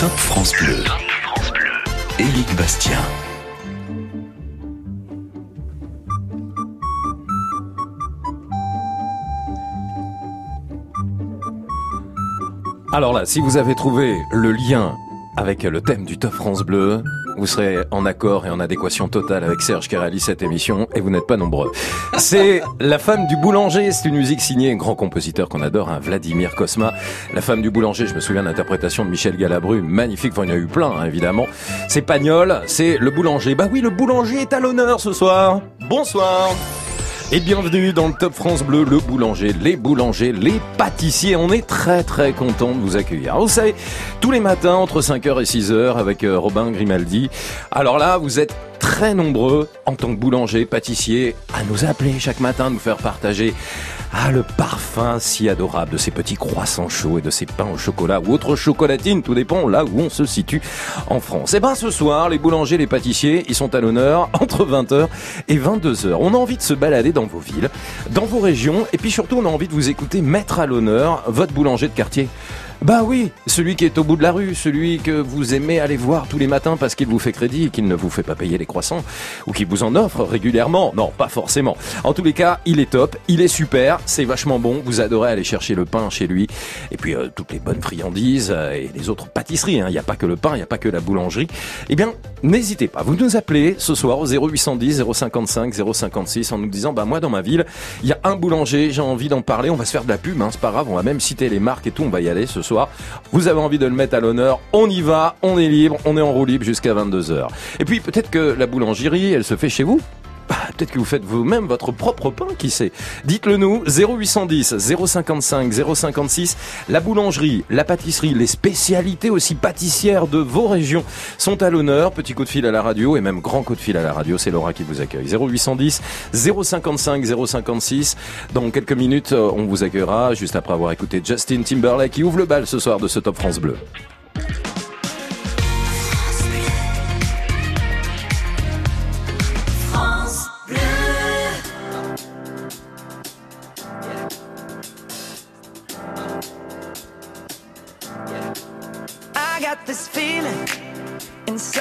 Top France Bleu. Éric Bastien. Alors là, si vous avez trouvé le lien avec le thème du Top France Bleu, vous serez en accord et en adéquation totale avec Serge qui réalise cette émission et vous n'êtes pas nombreux. C'est La femme du boulanger, c'est une musique signée un grand compositeur qu'on adore, un Vladimir Kosma. La femme du boulanger, je me souviens de l'interprétation de Michel Galabru, magnifique, il y en a eu plein hein, évidemment. C'est Pagnol, c'est le boulanger. Bah oui, le boulanger est à l'honneur ce soir. Bonsoir et bienvenue dans le Top France Bleu, le boulanger, les boulangers, les pâtissiers. On est très très content de vous accueillir. Vous savez, tous les matins entre 5h et 6h avec euh, Robin Grimaldi. Alors là, vous êtes très nombreux en tant que boulanger, pâtissier à nous appeler chaque matin, nous faire partager ah, le parfum si adorable de ces petits croissants chauds et de ces pains au chocolat ou autres chocolatines, tout dépend là où on se situe en France. Eh ben ce soir, les boulangers, les pâtissiers, ils sont à l'honneur entre 20h et 22h. On a envie de se balader dans vos villes, dans vos régions, et puis surtout on a envie de vous écouter mettre à l'honneur votre boulanger de quartier. Bah oui, celui qui est au bout de la rue, celui que vous aimez aller voir tous les matins parce qu'il vous fait crédit et qu'il ne vous fait pas payer les croissants, ou qui vous en offre régulièrement. Non, pas forcément. En tous les cas, il est top, il est super, c'est vachement bon, vous adorez aller chercher le pain chez lui, et puis euh, toutes les bonnes friandises euh, et les autres pâtisseries. Hein. Il n'y a pas que le pain, il n'y a pas que la boulangerie. Eh bien, n'hésitez pas, vous nous appelez ce soir au 0810 055 056 en nous disant, bah moi dans ma ville, il y a un boulanger, j'ai envie d'en parler, on va se faire de la pub, hein, c'est pas grave, on va même citer les marques et tout, on va y aller ce soir vous avez envie de le mettre à l'honneur, on y va, on est libre, on est en roue libre jusqu'à 22h. Et puis peut-être que la boulangerie, elle se fait chez vous bah, peut-être que vous faites vous-même votre propre pain, qui sait. Dites-le nous, 0810 055 056. La boulangerie, la pâtisserie, les spécialités aussi pâtissières de vos régions sont à l'honneur. Petit coup de fil à la radio et même grand coup de fil à la radio, c'est Laura qui vous accueille. 0810 055 056. Dans quelques minutes, on vous accueillera juste après avoir écouté Justin Timberlake qui ouvre le bal ce soir de ce Top France Bleu.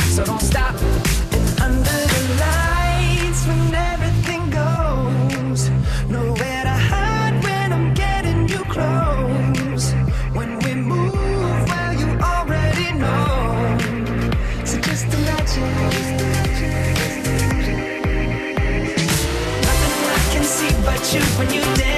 So don't stop. And under the lights, when everything goes, nowhere to hide when I'm getting you close. When we move, well, you already know. So just imagine. Nothing I can see but you when you dance,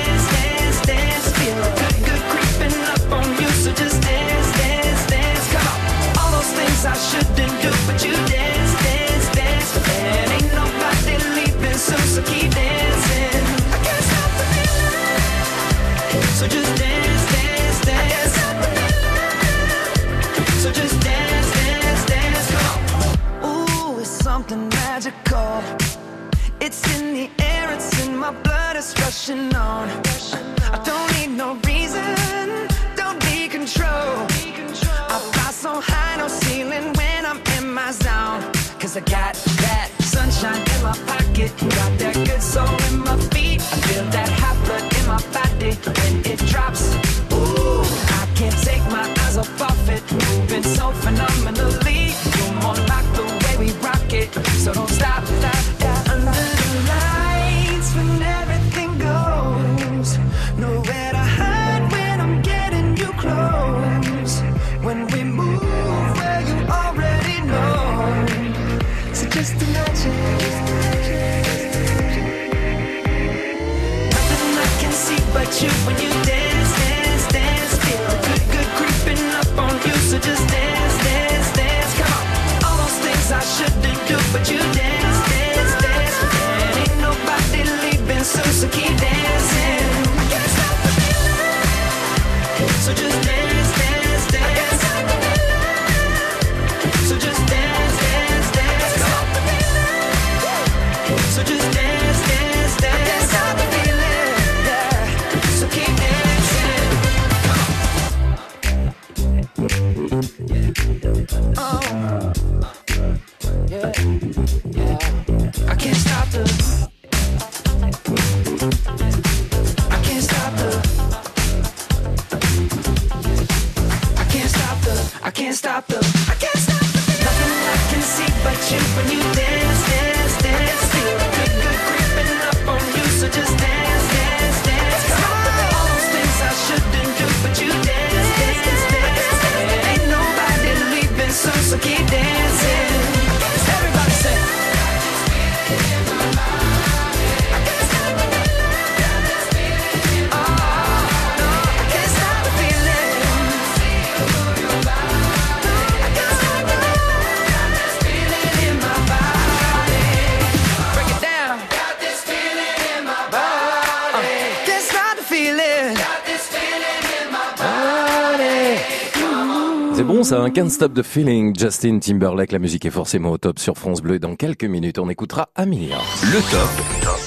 Can't Stop the Feeling, Justin Timberlake. La musique est forcément au top sur France Bleu. Dans quelques minutes, on écoutera Amélia. Le top.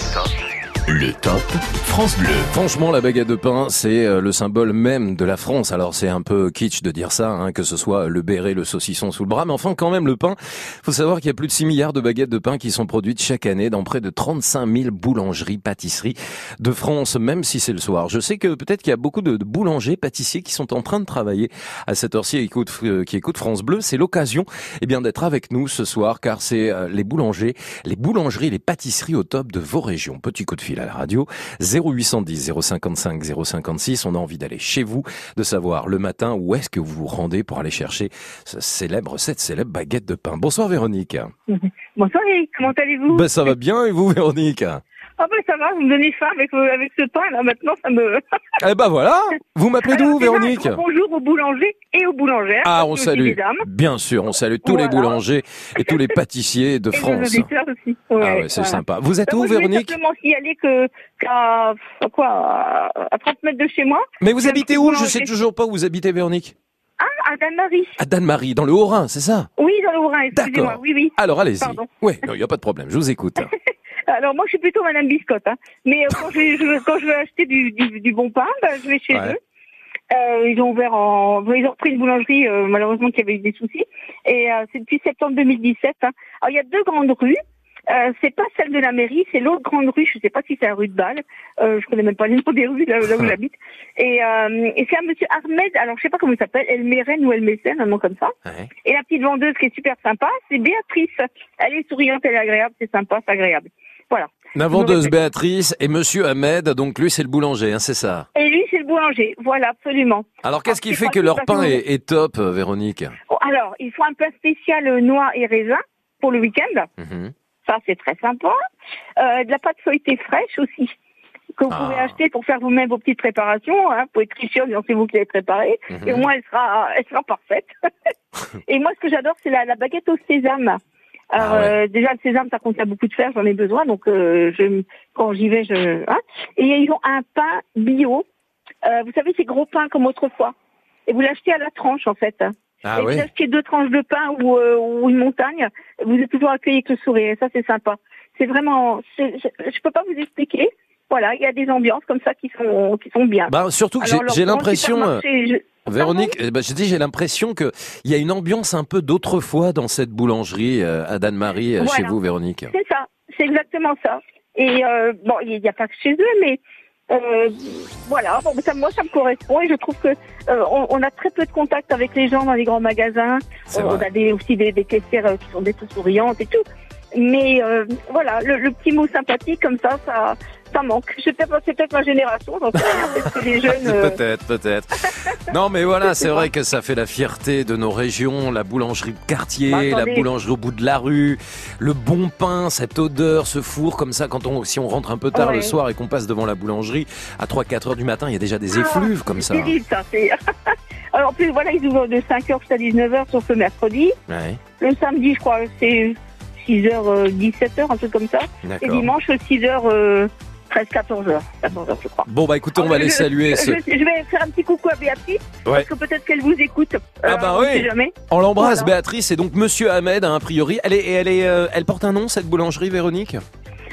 Le top France Bleu. Franchement, la baguette de pain, c'est euh, le symbole même de la France. Alors c'est un peu kitsch de dire ça, hein, que ce soit le béret, le saucisson sous le bras, mais enfin quand même le pain. Faut savoir qu'il y a plus de 6 milliards de baguettes de pain qui sont produites chaque année dans près de 35 000 boulangeries, pâtisseries de France, même si c'est le soir. Je sais que peut-être qu'il y a beaucoup de, boulangers, pâtissiers qui sont en train de travailler à cette heure-ci, euh, qui écoutent France Bleu. C'est l'occasion, eh bien, d'être avec nous ce soir, car c'est euh, les boulangers, les boulangeries, les pâtisseries au top de vos régions. Petit coup de fil la radio, 0810 055 056. On a envie d'aller chez vous, de savoir le matin où est-ce que vous vous rendez pour aller chercher ce célèbre, cette célèbre baguette de pain. Bonsoir Véronique. Bonsoir comment allez-vous? Ben, ça va bien et vous Véronique? Ah ben ça va, vous me donnez faim avec, euh, avec ce pain là, maintenant ça me... Eh ben voilà Vous m'appelez d'où déjà, Véronique? Bonjour aux boulangers et aux boulangères. Ah, on salue. Bien sûr, on salue tous les boulangers et tous les pâtissiers de Et France. aussi. Ah Ouais, c'est voilà. sympa. Vous êtes Ben, où moi, je voulais Véronique? simplement signaler que qu'à à quoi à- à 30 mètres de chez moi. Mais vous habitez où? Je sais toujours pas où vous habitez Véronique. Ah, à Danemarie. À Danemarie, dans le Haut-Rhin, c'est ça? Oui, dans le Haut-Rhin, excusez-moi. D'accord. Oui, oui. Alors allez-y. Oui, il n'y a pas de problème, je vous écoute. Alors moi, je suis plutôt Madame Biscotte. Hein. Mais euh, quand, je, je- quand je veux acheter du, du, du bon pain, ben, je vais chez Ouais. eux. Euh, ils ont ouvert en, ils ont repris une boulangerie euh, malheureusement qui avait eu des soucis. Et euh, c'est depuis septembre 2017. Hein. Alors il y a deux grandes rues. Euh, c'est pas celle de la mairie, c'est l'autre grande rue. Je sais pas si c'est la rue de Bâle. Euh, je connais même pas les noms des rues là, là où j'habite. Et, euh, et c'est un monsieur Ahmed. Alors je sais pas comment il s'appelle, El Meren ou El Messen, un nom comme ça. Ouais. Et la petite vendeuse qui est super sympa, c'est Béatrice. Elle est souriante, elle est agréable, c'est sympa, c'est agréable. Voilà. La vendeuse. Béatrice et Monsieur Ahmed, donc lui c'est le boulanger, hein, c'est ça. Et lui, c'est le boulanger. Voilà, absolument. Alors qu'est-ce qui fait que leur pain est, est top, euh, Véronique Bon, alors, il faut un pain spécial euh, noix et raisin pour le week-end. Mhm. Ça, c'est très sympa. Euh, de la pâte feuilletée fraîche aussi, que vous Ah. pouvez acheter pour faire vous-même vos petites préparations. Hein. Vous pouvez tricher c'est vous qui l'avez préparée. Mhm. Et au moins, elle sera, elle sera parfaite. et moi, ce que j'adore, c'est la, la baguette au sésame. Alors, Ah ouais. euh, déjà, le sésame, ça contient beaucoup de fer, j'en ai besoin. Donc, euh, je, quand j'y vais, je... Hein. Et ils ont un pain bio. Euh, vous savez, ces gros pains comme autrefois. Et vous l'achetez à la tranche, en fait. Ah et vous ouais achetez deux tranches de pain ou, euh, ou une montagne, vous êtes toujours accueilli avec le sourire. Et ça, c'est sympa. C'est vraiment, je, je peux pas vous expliquer. Voilà, il y a des ambiances comme ça qui sont qui sont bien. Bah, surtout que j'ai l'impression, Véronique, eh ben, je dis j'ai l'impression que il y a une ambiance un peu d'autrefois dans cette boulangerie euh, à Danemarie, euh, chez vous, Véronique. C'est ça, c'est exactement ça. Et euh, bon, il n'y a pas que chez eux, mais euh, voilà, bon, ça, moi ça me correspond et je trouve que euh, on, on a très peu de contact avec les gens dans les grands magasins. C'est on a des, aussi des, des caissières euh, qui sont des tout souriantes et tout. Mais euh, voilà, le, le petit mot sympathique comme ça, ça, ça manque. C'est peut-être ma génération, donc peut-être que les jeunes. euh, Peut-être, peut-être. Non, mais voilà, c'est vrai que ça fait la fierté de nos régions, la boulangerie de quartier, Bah, la boulangerie au bout de la rue, le bon pain, cette odeur, ce four comme ça, quand on, si on rentre un peu tard Ouais. le soir et qu'on passe devant la boulangerie, à 3-4 heures du matin, il y a déjà des Ah, effluves comme ça. C'est terrible, ça. c'est- Alors, en plus, voilà, ils ouvrent de 5h jusqu'à 19h sur ce mercredi. Ouais, Le samedi, je crois, c'est 6h, 17h, un truc comme ça. Et dimanche, 6h, 13, 14h. 14h, je crois. Bon, bah écoutez, on Alors, va je- aller saluer Je, ce... je vais faire un petit coucou à Béatrice, Ouais. parce que peut-être qu'elle vous écoute. Euh, Ah bah on oui. jamais. On l'embrasse, Voilà. Béatrice, et donc Monsieur Ahmed, hein, a priori. Elle est, et elle est, euh, elle porte un nom, cette boulangerie, Véronique?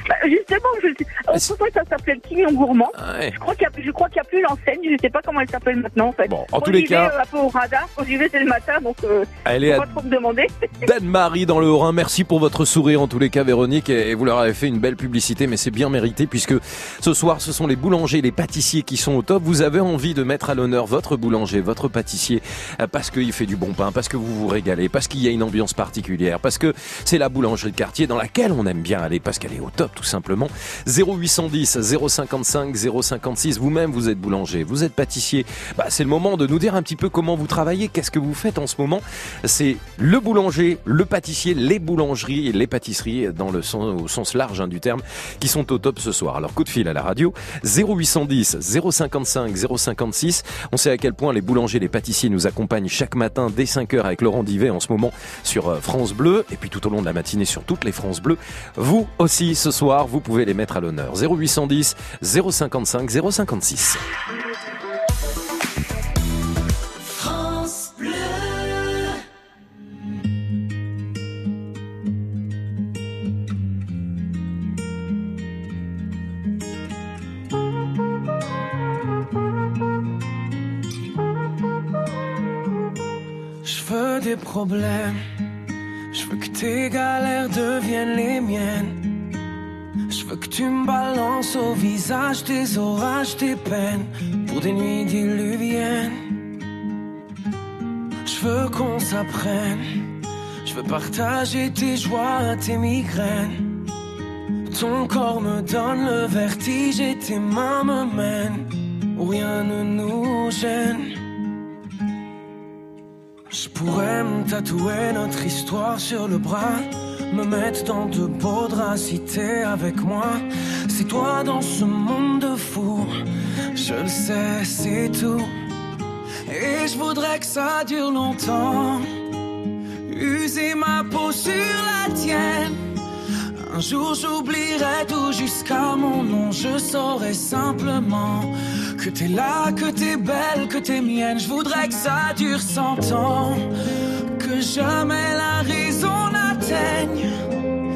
Bah, justement, je sais. Autrefois, ça s'appelait le Pignon Gourmand. Ouais. Je crois qu'il y a, y a plus l'enseigne. Je sais pas comment elle s'appelle maintenant, en fait. Bon, en Quand tous les cas- euh, un peu au radar. Quand j'y vais, c'est le matin, donc euh, Elle est pas trop me demander. Dan-Marie dans le Haut-Rhin. Merci pour votre sourire en tous les cas, Véronique. Et vous leur avez fait une belle publicité, mais c'est bien mérité puisque ce soir, ce sont les boulangers, les pâtissiers qui sont au top. Vous avez envie de mettre à l'honneur votre boulanger, votre pâtissier, euh, parce qu'il fait du bon pain, parce que vous vous régalez, parce qu'il y a une ambiance particulière, parce que c'est la boulangerie de quartier dans laquelle on aime bien aller, parce qu'elle est au top tout simplement. 0810 055 056. Vous-même, vous êtes boulanger, vous êtes pâtissier. Bah, c'est le moment de nous dire un petit peu comment vous travaillez, qu'est-ce que vous faites en ce moment. C'est le boulanger, le pâtissier, les boulangeries les pâtisseries dans le sens, large hein, du terme qui sont au top ce soir. Alors coup de fil à la radio 0810 055 056. On sait à quel point les boulangers, les pâtissiers nous accompagnent chaque matin dès 5h avec Laurent Divet en ce moment sur euh, France Bleu et puis tout au long de la matinée sur toutes les France Bleues. Vous aussi ce soir, vous pouvez les mettre à l'honneur. 0810 055 056. Je veux des problèmes. Je veux que tes galères deviennent les miennes. Tu me balances au visage tes orages, tes peines pour des nuits diluviennes. Je veux qu'on s'apprenne. Je veux partager tes joies, tes migraines. Ton corps me donne le vertige et tes mains me mènent où rien ne nous gêne. Je pourrais me tatouer notre histoire sur le bras, me mettre dans de beaux draps si avec moi. C'est toi dans ce monde de fou, je le sais, c'est tout. Et je voudrais que ça dure longtemps, user ma peau sur la tienne. Un jour j'oublierai tout jusqu'à mon nom, je saurai simplement que t'es là, que t'es belle, que t'es mienne. Je voudrais que ça dure cent ans, que jamais la raison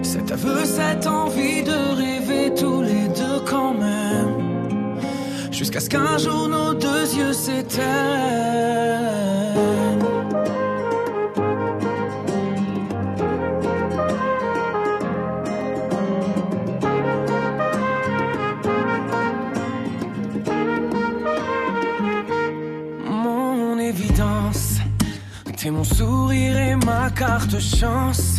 cet aveu, cette envie de rêver tous les deux quand même. Jusqu'à ce qu'un jour nos deux yeux s'éteignent. mon évidence. T'es mon sourire et ma carte chance.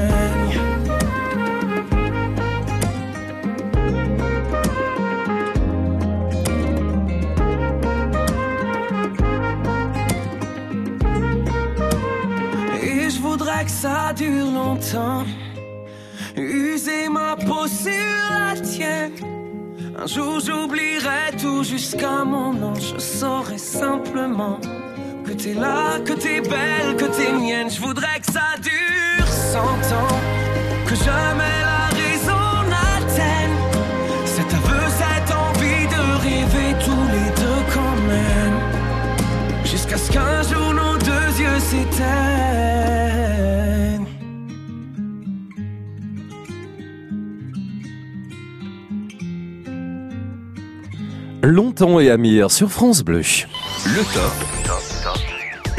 Dure longtemps. User ma peau sur la tienne. Un jour j'oublierai tout jusqu'à mon nom. Je saurai simplement que t'es là, que t'es belle, que t'es mienne. Je voudrais que ça dure cent ans. Que jamais la Longtemps et Amir sur France Bleu. Le.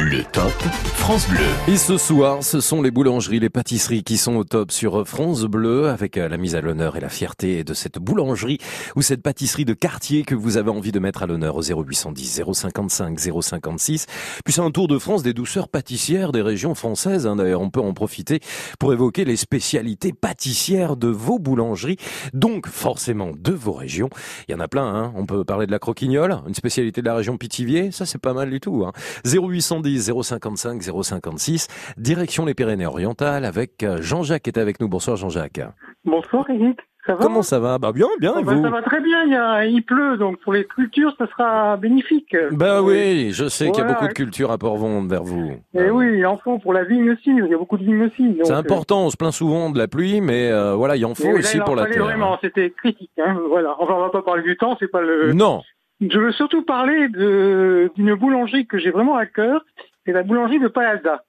Le top France Bleu. Et ce soir, ce sont les boulangeries, les pâtisseries qui sont au top sur France Bleu avec euh, la mise à l'honneur et la fierté de cette boulangerie ou cette pâtisserie de quartier que vous avez envie de mettre à l'honneur au 0810 055 056. Puis c'est un tour de France des douceurs pâtissières des régions françaises. hein. D'ailleurs, on peut en profiter pour évoquer les spécialités pâtissières de vos boulangeries, donc forcément de vos régions. Il y en a plein, hein. On peut parler de la croquignole, une spécialité de la région Pithiviers. Ça, c'est pas mal du tout, hein. 0810 055 056, direction les Pyrénées-Orientales avec euh, Jean-Jacques qui est avec nous. Bonsoir Jean-Jacques. Bonsoir Eric, ça va Comment ça va? Bah bien, bien, et Oh, bah, vous? Ça va très bien, il, y a, il pleut, donc pour les cultures, ça sera bénéfique. Bah oui, je sais qu'il y a beaucoup de ouais. culture à Port-Vendre vers vous. Et oui, il en faut pour la vigne aussi, il y a beaucoup de vignes aussi. C'est euh, important, on se plaint souvent de la pluie, mais euh, voilà, il en faut là, aussi il en pour la terre. Vraiment, c'était critique. Hein, voilà. Enfin, on va pas parler du temps, c'est pas le. Non, Je veux surtout parler d'une boulangerie que j'ai vraiment à cœur, c'est la boulangerie de Palalda.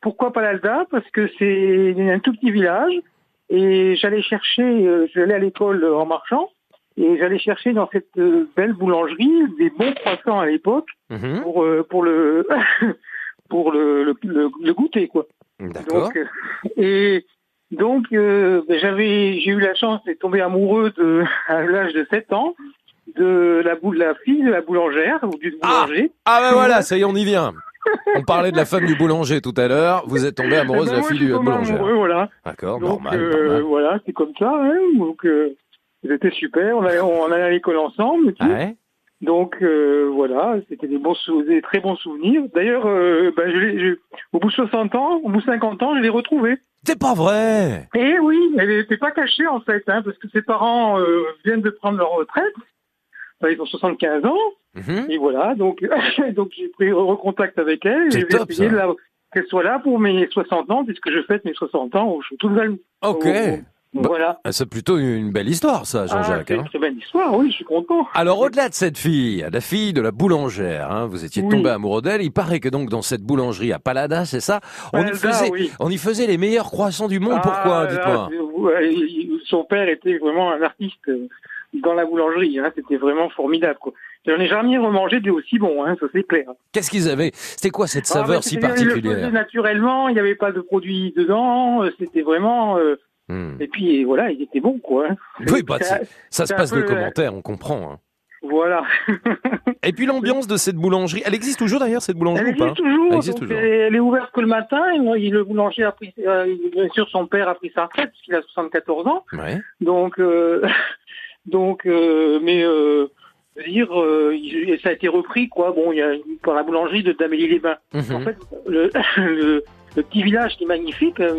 Pourquoi Palalda? Parce que c'est un tout petit village et j'allais chercher, euh, j'allais à l'école en marchant et j'allais chercher dans cette euh, belle boulangerie des bons croissants à l'époque Mhm. pour euh, pour le pour le, le, le, le goûter quoi. d'accord. Et donc euh, ben, j'avais j'ai eu la chance de tomber amoureux de à l'âge de 7 ans de la boule la fille de la boulangère ou du Ah boulanger. Ah ben voilà, ça y est, on y vient. On parlait de la femme du boulanger tout à l'heure, vous êtes tombée amoureuse Ben, de la fille du boulanger. amoureux, voilà. D'accord, normal, euh, normal. voilà, c'est comme ça. Hein, donc euh, c'était super. On allait, on allait à l'école ensemble. Ouais. Donc euh, voilà, c'était des bons des très bons souvenirs. D'ailleurs, euh, ben, je je- au bout de 60 ans, au bout de 50 ans, je l'ai retrouvée. C'est pas vrai Et oui, elle n'était pas cachée en fait, hein, parce que ses parents euh, viennent de prendre leur retraite. Ils ont 75 ans, Mhm. et voilà, donc donc j'ai pris recontact avec elle, C'est et j'ai essayé ça. de la- qu'elle soit là pour mes 60 ans, puisque je fête mes 60 ans au tout Valou. Ok. Oh, Bah, voilà. Ah, C'est plutôt une belle histoire, ça, Ah, Jean-Jacques. c'est hein. une très belle histoire, oui, je suis content. Alors au-delà de cette fille, la fille de la boulangère, hein, vous étiez Oui. tombé amoureux d'elle. Il paraît que donc dans cette boulangerie à Palada, c'est ça, on y faisait, oui. on y faisait les meilleurs croissants du monde. Pourquoi Ah, Dites-moi? son père était vraiment un artiste euh, dans la boulangerie, hein, c'était vraiment formidable. Quoi. J'en ai jamais remangé des aussi bons, hein, ça c'est clair. Qu'est-ce qu'ils avaient? C'était quoi cette Ah, saveur mais si le particulière? faisait naturellement, il n'y avait pas de produits dedans, euh, c'était vraiment... euh, Hmm. Et puis voilà, il était bon, quoi. hein. Oui, bah, Ça se passe de peu, euh, commentaires, on comprend. hein. Voilà. Et puis l'ambiance de cette boulangerie, elle existe toujours d'ailleurs cette Elle boulangerie ou pas? toujours, Elle existe toujours. Elle, elle est ouverte que le matin, et moi, le boulanger a pris... euh, bien sûr, son père a pris sa retraite, parce qu'il a 74 ans. Ouais. Donc, euh, donc, euh, mais euh, dire, euh, ça a été repris, quoi. Bon, il y a par la boulangerie de d'Amélie-les-Bains. Mhm. En fait, le, le, le petit village qui est magnifique, un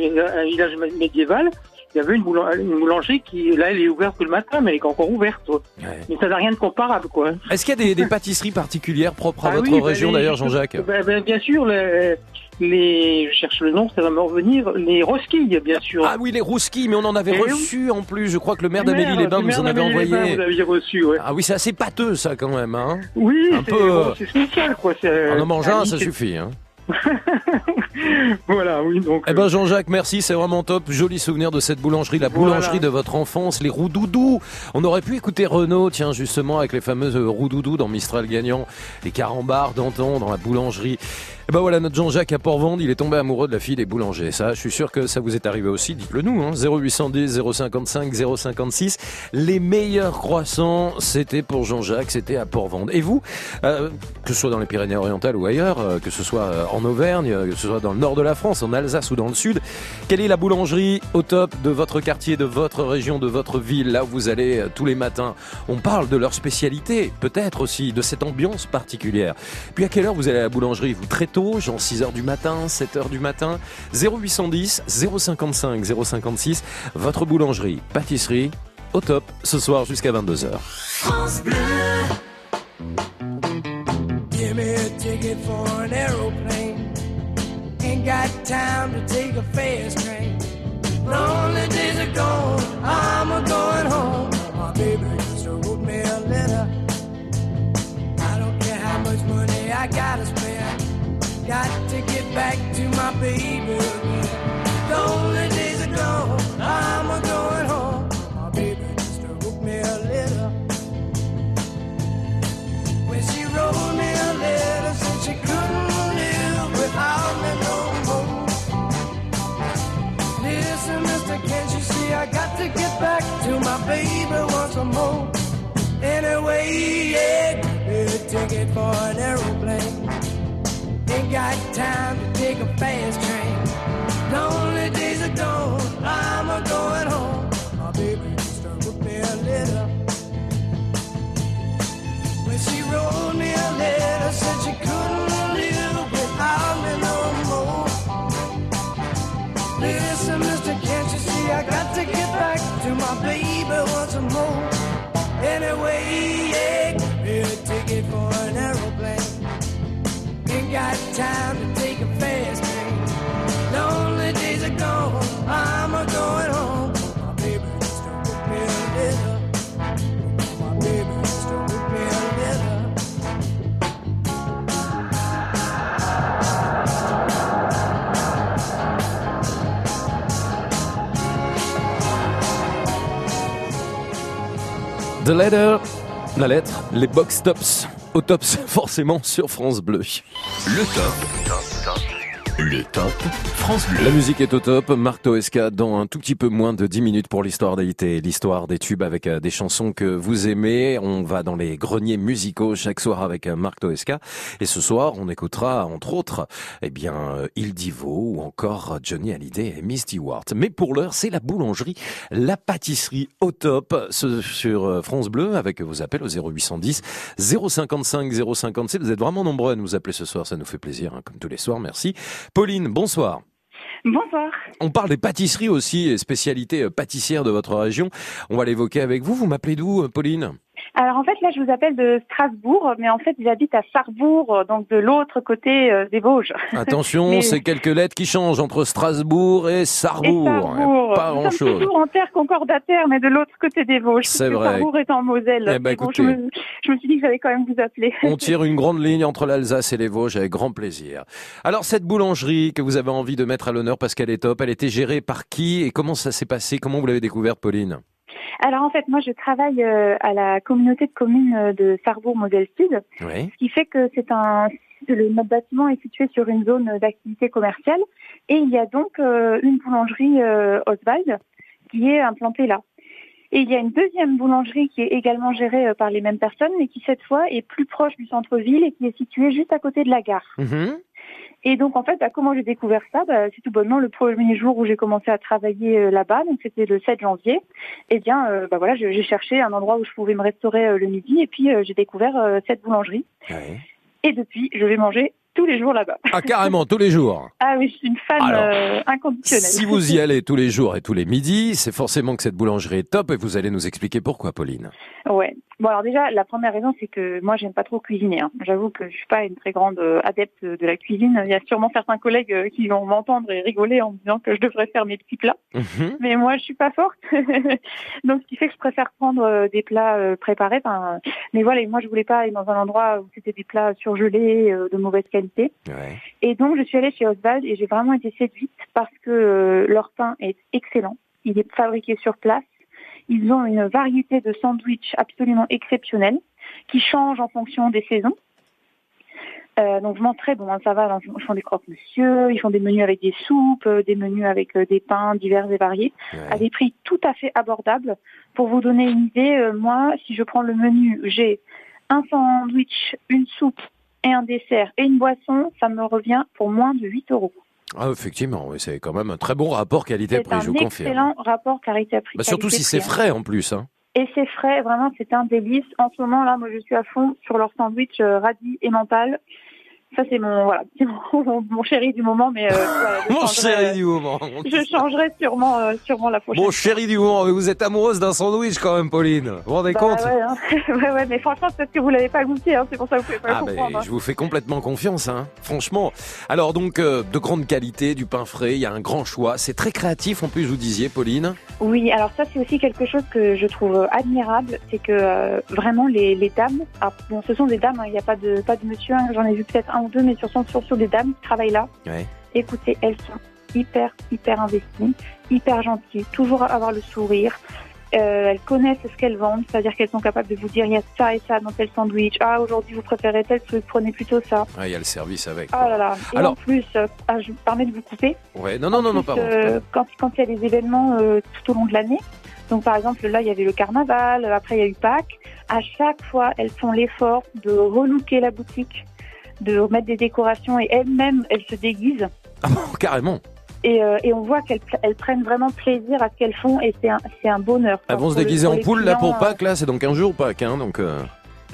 village médiéval, il y avait une, boulan- une boulangerie qui, là, elle est ouverte que le matin, mais elle est encore ouverte. quoi. Ouais. Mais ça n'a rien de comparable, quoi. Est-ce qu'il y a des, des pâtisseries particulières propres à Ah votre oui, bah, région les- d'ailleurs, Jean-Jacques Ben, ben, Bien sûr, les, les, je cherche le nom, ça va me revenir, les rosquilles, bien sûr. Ah oui, les rousquilles, mais on en avait Eh oui. reçu en plus. Je crois que le maire d'Amélie-les-Bains nous en avait envoyé. Vous aviez reçu, ouais. Ah oui, c'est assez pâteux ça quand même. Hein Oui, Un c'est peu, euh, c'est spécial, quoi. en en mangeant, euh, ça c'est- suffit. Hein. Voilà, oui, donc. Eh ben Jean-Jacques, merci, c'est vraiment top. Joli souvenir de cette boulangerie, la Voilà. boulangerie de votre enfance, les roues-doudous. On aurait pu écouter Renault, tiens, justement, avec les fameuses roues-doudous dans Mistral Gagnant, les carambars d'antan dans la boulangerie. Eh ben voilà, notre Jean-Jacques à Port-Vendre, il est tombé amoureux de la fille des boulangers. Ça, je suis sûr que ça vous est arrivé aussi, dites-le nous, hein. 0810 055 056. Les meilleurs croissants, c'était pour Jean-Jacques, c'était à Port-Vendre. Et vous, euh, que ce soit dans les Pyrénées-Orientales ou ailleurs, euh, que ce soit euh, en Auvergne, que ce soit dans le nord de la France, en Alsace ou dans le sud, quelle est la boulangerie au top de votre quartier, de votre région, de votre ville, là où vous allez tous les matins On parle de leur spécialité, peut-être aussi, de cette ambiance particulière. Puis à quelle heure vous allez à la boulangerie Vous très tôt, genre 6h du matin, 7h du matin 0810 055 056, votre boulangerie, pâtisserie, au top, ce soir jusqu'à 22h. Give me a ticket for an aeroplane. Ain't got time to take a fast train. Lonely days are gone, I'm a going home. My baby just wrote me a letter. I don't care how much money I gotta spend. Got to get back to my baby again. The only days are gone, I'm a going home. My baby just wrote me a letter. When she wrote me a letter, said she couldn't live without me no more. Listen, mister, can't you see I got to get back to my baby once more? Anyway, yeah, baby, take it for an aeroplane time to take a fast train. Lonely days are gone, I'm a going home. My baby used to whip me a letter. When she wrote me a letter, said she couldn't live without me no more. Listen, mister, can't you see I got to get back to my baby once more? Anyway, Got time to take a fast train. Lonely days are gone, I'm a going home. My baby me a. My baby me a. The Letter, la lettre, les box tops, au tops forcément sur France Bleu. Le top. La musique est au top. Marc Toesca dans un tout petit peu moins de 10 minutes pour l'histoire d'été, l'histoire des tubes avec euh, des chansons que vous aimez. On va dans les greniers musicaux chaque soir avec euh, Marc Toesca. Et ce soir, on écoutera entre autres, eh bien, euh, Il Divo ou encore Johnny Hallyday et Misty Ward. Mais pour l'heure, c'est la boulangerie, la pâtisserie au top sur France Bleu avec vos appels au 0810 055 056. Vous êtes vraiment nombreux à nous appeler ce soir. Ça nous fait plaisir, hein, comme tous les soirs. Merci. Pauline, bonsoir. Bonsoir. On parle des pâtisseries aussi, spécialités euh, pâtissières de votre région. On va l'évoquer avec vous. Vous m'appelez d'où, euh, Pauline? Alors en fait là je vous appelle de Strasbourg, mais en fait j'habite à Sarrebourg, donc de l'autre côté euh, des Vosges. Attention, Mais- c'est quelques lettres qui changent entre Strasbourg et Et Sarrebourg. Pas grand chose. toujours en terre concordataire, mais de l'autre côté des Vosges. C'est vrai. Sarrebourg est en Moselle. Eh ben, bon, écoutez. je, me, je me suis dit que j'allais quand même vous appeler. On tire une grande ligne entre l'Alsace et les Vosges avec grand plaisir. Alors cette boulangerie que vous avez envie de mettre à l'honneur parce qu'elle est top, elle était gérée par qui et comment ça s'est passé? Comment vous l'avez découverte, Pauline? Alors en fait moi je travaille euh, à la communauté de communes euh, de Sarrebourg-Moselle Sud, Oui. ce qui fait que c'est un le, notre bâtiment est situé sur une zone d'activité commerciale et il y a donc euh, une boulangerie euh, Oswald qui est implantée là. Et il y a une deuxième boulangerie qui est également gérée euh, par les mêmes personnes, mais qui cette fois est plus proche du centre-ville et qui est située juste à côté de la gare. Mhm. Et donc en fait, bah, comment j'ai découvert ça bah, C'est tout bonnement le premier jour où j'ai commencé à travailler euh, là-bas, donc c'était le 7 janvier. Et bien, euh, bah, voilà, j'ai cherché un endroit où je pouvais me restaurer euh, le midi, et puis j'ai découvert cette boulangerie. Ouais. Et depuis, je vais manger tous les jours là-bas. Ah carrément, tous les jours. Ah oui, je suis une fan Alors, inconditionnelle. Si vous y allez tous les jours et tous les midis, c'est forcément que cette boulangerie est top et vous allez nous expliquer pourquoi, Pauline. Ouais. Bon alors déjà, la première raison, c'est que moi, j'aime pas trop cuisiner. hein. J'avoue que je suis pas une très grande euh, adepte de la cuisine. Il y a sûrement certains collègues euh, qui vont m'entendre et rigoler en me disant que je devrais faire mes petits plats. Mhm. Mais moi, je suis pas forte. Donc, ce qui fait que je préfère prendre euh, des plats préparés. Enfin, mais voilà, et moi, je voulais pas aller dans un endroit où c'était des plats surgelés de mauvaise qualité. Ouais. Et donc, je suis allée chez Oswald et j'ai vraiment été séduite parce que leur pain est excellent. Il est fabriqué sur place. Ils ont une variété de sandwichs absolument exceptionnels qui changent en fonction des saisons. Euh, donc vraiment très bon, hein, ça va. Alors, Ils font des croque-monsieur, ils font des menus avec des soupes, euh, des menus avec euh, des pains divers et variés, à des prix tout à fait abordables. Pour vous donner une idée, euh, moi, si je prends le menu, j'ai un sandwich, une soupe et un dessert et une boisson, ça me revient pour moins de 8 euros. Ah, effectivement, oui, c'est quand même un très bon rapport C'est qualité-prix, un je vous confirme. excellent rapport qualité-prix. Bah, surtout si c'est hein. frais en plus. Hein. Et c'est frais, vraiment, c'est un délice. En ce moment, là, moi, je suis à fond sur leur sandwich euh, radis et mental. Ça, c'est mon, voilà, mon, mon chéri du moment, mais euh, voilà, Mon chéri euh, du moment. Je changerai sûrement, euh, sûrement la prochaine. Mon chéri du moment, mais vous êtes amoureuse d'un sandwich quand même, Pauline. Vous vous rendez Bah, compte ouais, hein. ouais, ouais, mais franchement, c'est parce que vous l'avez pas goûté, hein, c'est pour ça que vous pouvez pas Ah le ben, comprendre. hein. je vous fais complètement confiance, hein. franchement. Alors donc, euh, de grande qualité, du pain frais, il y a un grand choix. C'est très créatif en plus, vous disiez, Pauline. Oui, alors ça, c'est aussi quelque chose que je trouve admirable, c'est que vraiment les, les dames, alors bon, ce sont des dames, hein, il n'y a pas de pas de monsieur, hein, j'en ai vu peut-être un deux, mais sur surtout des dames qui travaillent là. Ouais. Écoutez, elles sont hyper hyper investies, hyper gentilles, toujours avoir le sourire. Euh, elles connaissent ce qu'elles vendent, c'est-à-dire qu'elles sont capables de vous dire il y a ça et ça dans tel sandwich. Ah aujourd'hui vous préférez tel truc, prenez plutôt ça. Il y a le service avec. Quoi. là là. Et Alors- en plus, euh, ah, je me permets de vous couper. Ouais, non, non, non, non, pardon. euh, quand, quand il y a des événements euh, tout au long de l'année, donc par exemple là il y avait le carnaval, après il y a eu Pâques, à chaque fois elles font l'effort de relooker la boutique, de mettre des décorations et elles-mêmes, elles se déguisent. Ah carrément. Et, euh, et on voit qu'elles elles prennent vraiment plaisir à ce qu'elles font et c'est un, c'est un bonheur. Elles vont se déguiser en poule là pour euh, Pâques, là, c'est dans 15 jours Pâques, hein, donc... euh,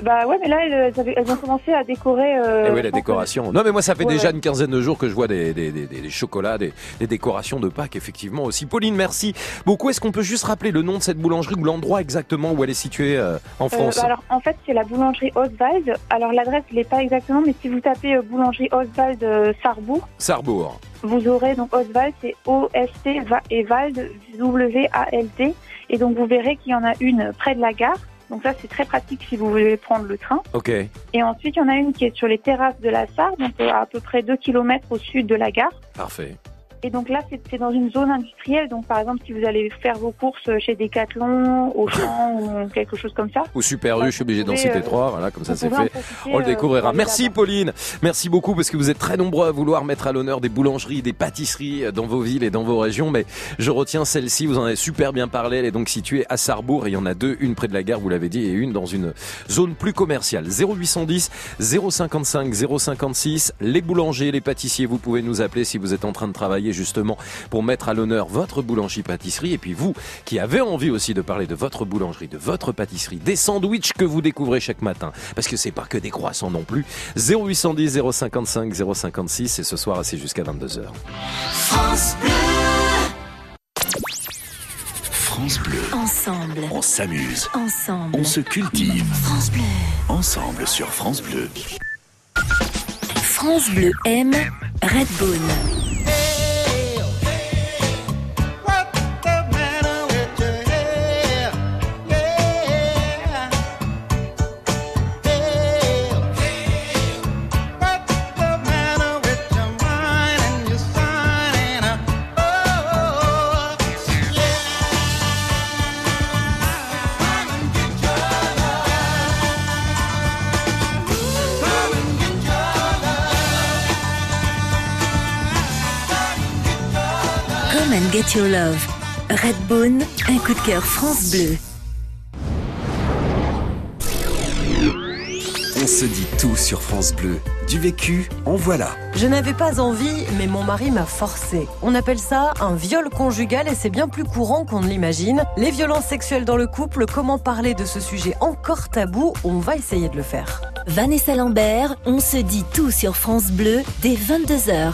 Bah ouais, mais là, elles, ont commencé à décorer. Euh, Eh oui, la décoration. Non, mais moi, ça fait Ouais, déjà ouais. une quinzaine de jours que je vois des, des, des, des- chocolats, des, des décorations de Pâques, effectivement aussi. Pauline, merci beaucoup. Est-ce qu'on peut juste rappeler le nom de cette boulangerie ou l'endroit exactement où elle est située euh, en Euh, France bah alors en fait c'est la boulangerie Oswald. Alors l'adresse je l'ai pas exactement mais si vous tapez euh, boulangerie Oswald euh, Sarrebourg, Sarrebourg. vous aurez donc Oswald c'est O S T Va- et Wald W A L D et donc vous verrez qu'il y en a une près de la gare. Donc ça c'est très pratique si vous voulez prendre le train. Ok. Et ensuite il y en a une qui est sur les terrasses de la Sarre donc euh, à peu près 2 km au sud de la gare. Parfait. Et donc là, c'est dans une zone industrielle. Donc, par exemple, si vous allez faire vos courses chez Decathlon, Auchan ou quelque chose comme ça, Ou Super U, je suis obligé d'en citer euh, trois. Voilà, comme ça c'est fait. On le euh, découvrira. Merci. Pauline. Merci beaucoup parce que vous êtes très nombreux à vouloir mettre à l'honneur des boulangeries, des pâtisseries dans vos villes et dans vos régions. Mais je retiens celle-ci. Vous en avez super bien parlé. Elle est donc située à Sarrebourg. Et il y en a deux, une près de la gare, vous l'avez dit, et une dans une zone plus commerciale. 0810 055 056. Les boulangers, les pâtissiers, vous pouvez nous appeler si vous êtes en train de travailler justement pour mettre à l'honneur votre boulangerie-pâtisserie. Et puis vous, qui avez envie aussi de parler de votre boulangerie, de votre pâtisserie, des sandwichs que vous découvrez chaque matin, parce que c'est pas que des croissants non plus. 0810 055 056 et ce soir c'est jusqu'à 22h. France Bleu. Ensemble, On s'amuse. ensemble. On se cultive. France Bleu. Ensemble sur France Bleu. France Bleu aime Redbone. Come get your love. Redbone, un coup de cœur France Bleu. On se dit tout sur France Bleu. Du vécu, en voilà. Je n'avais pas envie, mais mon mari m'a forcé. On appelle ça un viol conjugal et c'est bien plus courant qu'on ne l'imagine. Les violences sexuelles dans le couple, comment parler de ce sujet encore tabou? On va essayer de le faire. Vanessa Lambert, on se dit tout sur France Bleu dès 22h.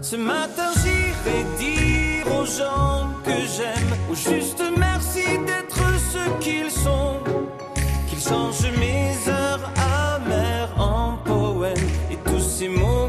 Ce matin j'irai dire aux gens que j'aime, au juste merci d'être ce qu'ils sont, qu'ils changent mes heures amères en poèmes et tous ces mots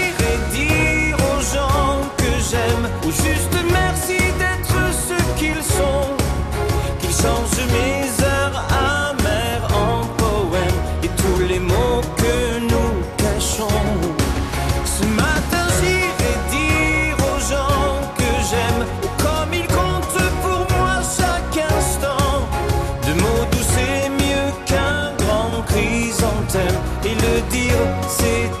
j'aime, ou juste merci d'être ce qu'ils sont, qu'ils changent mes heures amères en poèmes et tous les mots que nous cachons. Ce matin, j'irai dire aux gens que j'aime, comme ils comptent pour moi chaque instant. De mots doux, c'est mieux qu'un grand chrysanthème, et le dire, c'est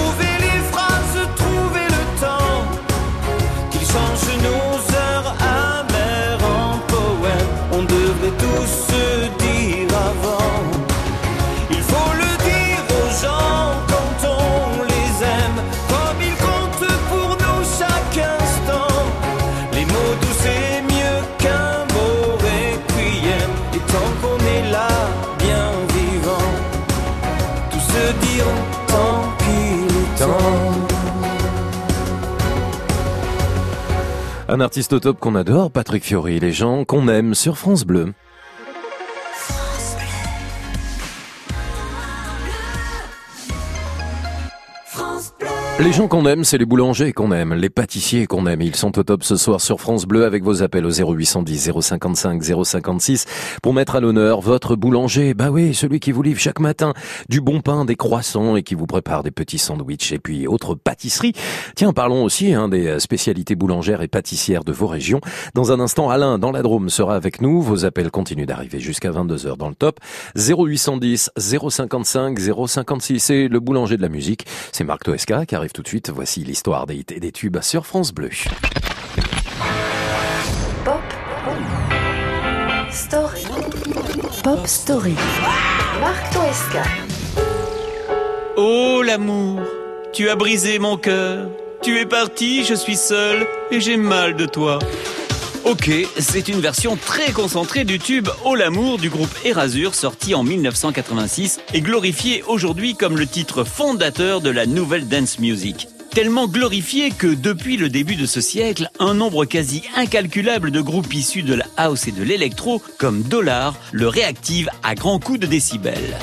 Un artiste au top qu'on adore, Patrick Fiori, les gens qu'on aime sur France Bleu. Les gens qu'on aime, c'est les boulangers qu'on aime, les pâtissiers qu'on aime. Ils sont au top ce soir sur France Bleu avec vos appels au 0810 055 056 pour mettre à l'honneur votre boulanger. Bah oui, celui qui vous livre chaque matin du bon pain, des croissants et qui vous prépare des petits sandwichs et puis autres pâtisseries. Tiens, parlons aussi hein, des spécialités boulangères et pâtissières de vos régions. Dans un instant, Alain dans la Drôme sera avec nous. Vos appels continuent d'arriver jusqu'à 22h dans le top. 0810 055 056. Et le boulanger de la musique, c'est Marc Toesca qui arrive tout de suite. Voici l'histoire des des tubes sur France Bleu. Pop Story. Pop Story. Marc Toesca. Oh l'amour, tu as brisé mon cœur. Tu es parti, je suis seul et j'ai mal de toi. Ok, c'est une version très concentrée du tube Oh l'amour du groupe Erasure sorti en 1986 et glorifié aujourd'hui comme le titre fondateur de la nouvelle dance music. Tellement glorifié que depuis le début de ce siècle, un nombre quasi incalculable de groupes issus de la house et de l'électro, comme Dollar, le réactive à grands coups de décibels.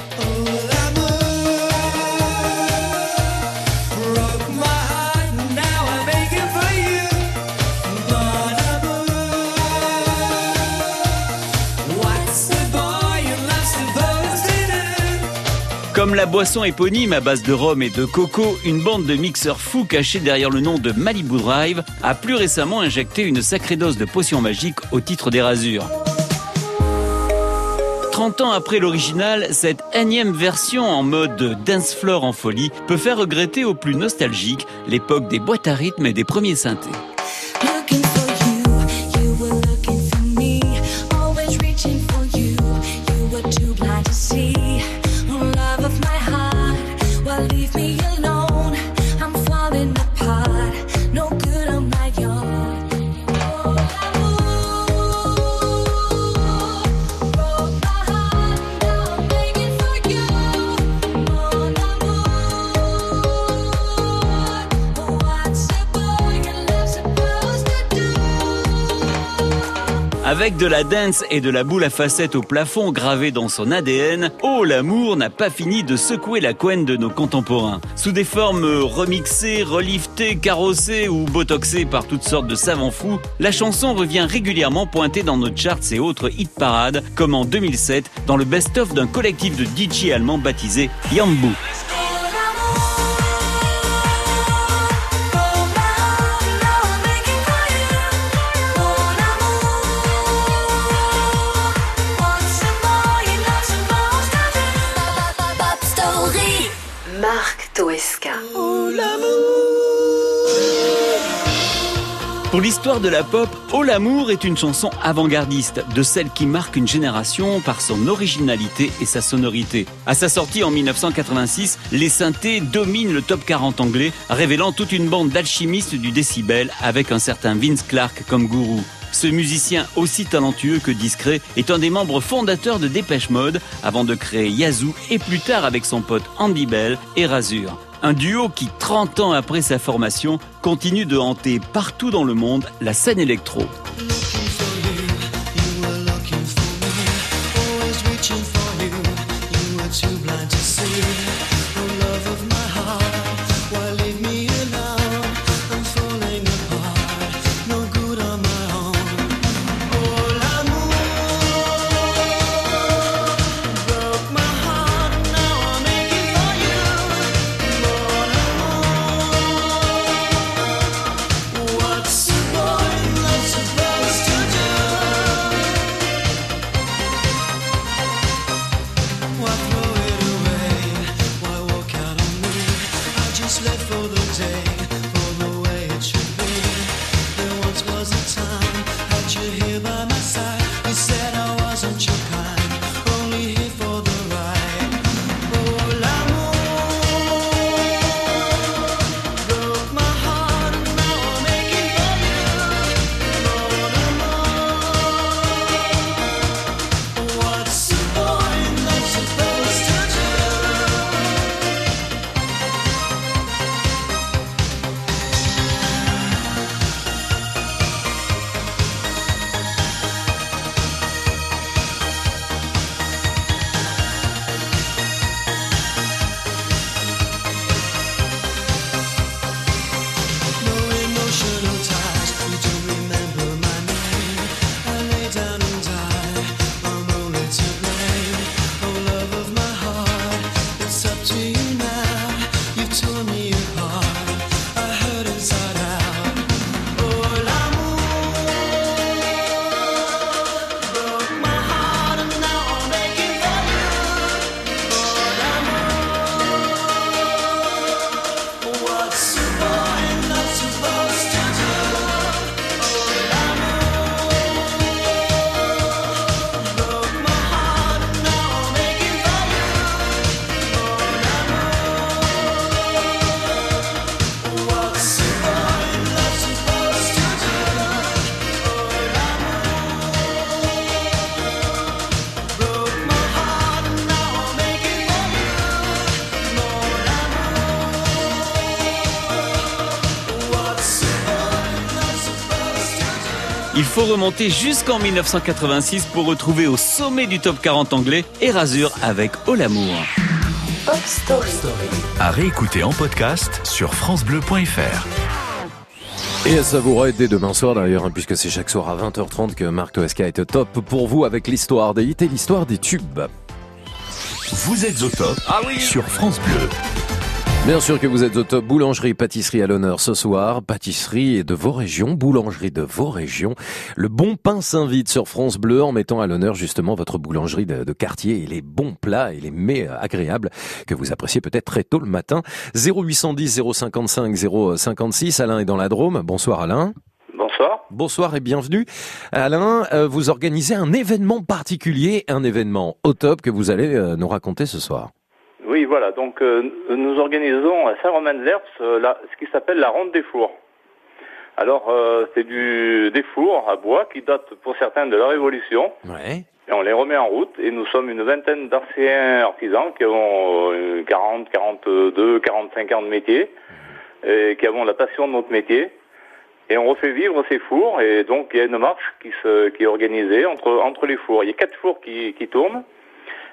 Comme la boisson éponyme à base de rhum et de coco, une bande de mixeurs fous cachés derrière le nom de Malibu Drive a plus récemment injecté une sacrée dose de potion magique au titre des rasures. 30 ans après l'original, cette énième version en mode dance floor en folie peut faire regretter aux plus nostalgiques l'époque des boîtes à rythme et des premiers synthés. Avec de la dance et de la boule à facettes au plafond gravée dans son ADN, Oh l'amour n'a pas fini de secouer la couenne de nos contemporains. Sous des formes remixées, reliftées, carrossées ou botoxées par toutes sortes de savants fous, la chanson revient régulièrement pointée dans nos charts et autres hit parades, comme en 2007 dans le best-of d'un collectif de DJ allemands baptisé Yambu. L'histoire de la pop, Oh l'amour est une chanson avant-gardiste, de celle qui marque une génération par son originalité et sa sonorité. À sa sortie en 1986, les synthés dominent le top 40 anglais, révélant toute une bande d'alchimistes du décibel avec un certain Vince Clark comme gourou. Ce musicien aussi talentueux que discret est un des membres fondateurs de Dépêche Mode avant de créer Yazoo et plus tard avec son pote Andy Bell et Razur. Un duo qui, 30 ans après sa formation, continue de hanter partout dans le monde la scène électro. Faut remonter jusqu'en 1986 pour retrouver au sommet du top 40 anglais Erasure avec Oh l'amour. Pop Story. À réécouter en podcast sur FranceBleu.fr. Et à savourer dès demain soir d'ailleurs, hein, puisque c'est chaque soir à 20h30 que Marc Toesca est au top pour vous avec l'histoire des hits et l'histoire des tubes. Vous êtes au top Ah oui. sur France Bleu. Bien sûr que vous êtes au top boulangerie, pâtisserie à l'honneur ce soir, pâtisserie de vos régions, boulangerie de vos régions. Le bon pain s'invite sur France Bleu en mettant à l'honneur justement votre boulangerie de, de quartier et les bons plats et les mets agréables que vous appréciez peut-être très tôt le matin. 0810 055 056, Alain est dans la Drôme. Bonsoir Alain. Bonsoir. Bonsoir et bienvenue. Alain, euh, vous organisez un événement particulier, un événement au top que vous allez euh, nous raconter ce soir. Oui, voilà. Donc, euh, nous organisons à Saint-Romain-de-Lerps euh, ce qui s'appelle la ronde des fours. Alors, euh, c'est du des fours à bois qui datent pour certains de la Révolution. Ouais. Et on les remet en route. Et nous sommes une vingtaine d'anciens artisans qui ont euh, 40, 42, 45 ans de métier et qui avons la passion de notre métier. Et on refait vivre ces fours. Et donc, il y a une marche qui, se, qui est organisée entre, entre les fours. Il y a quatre fours qui, qui tournent.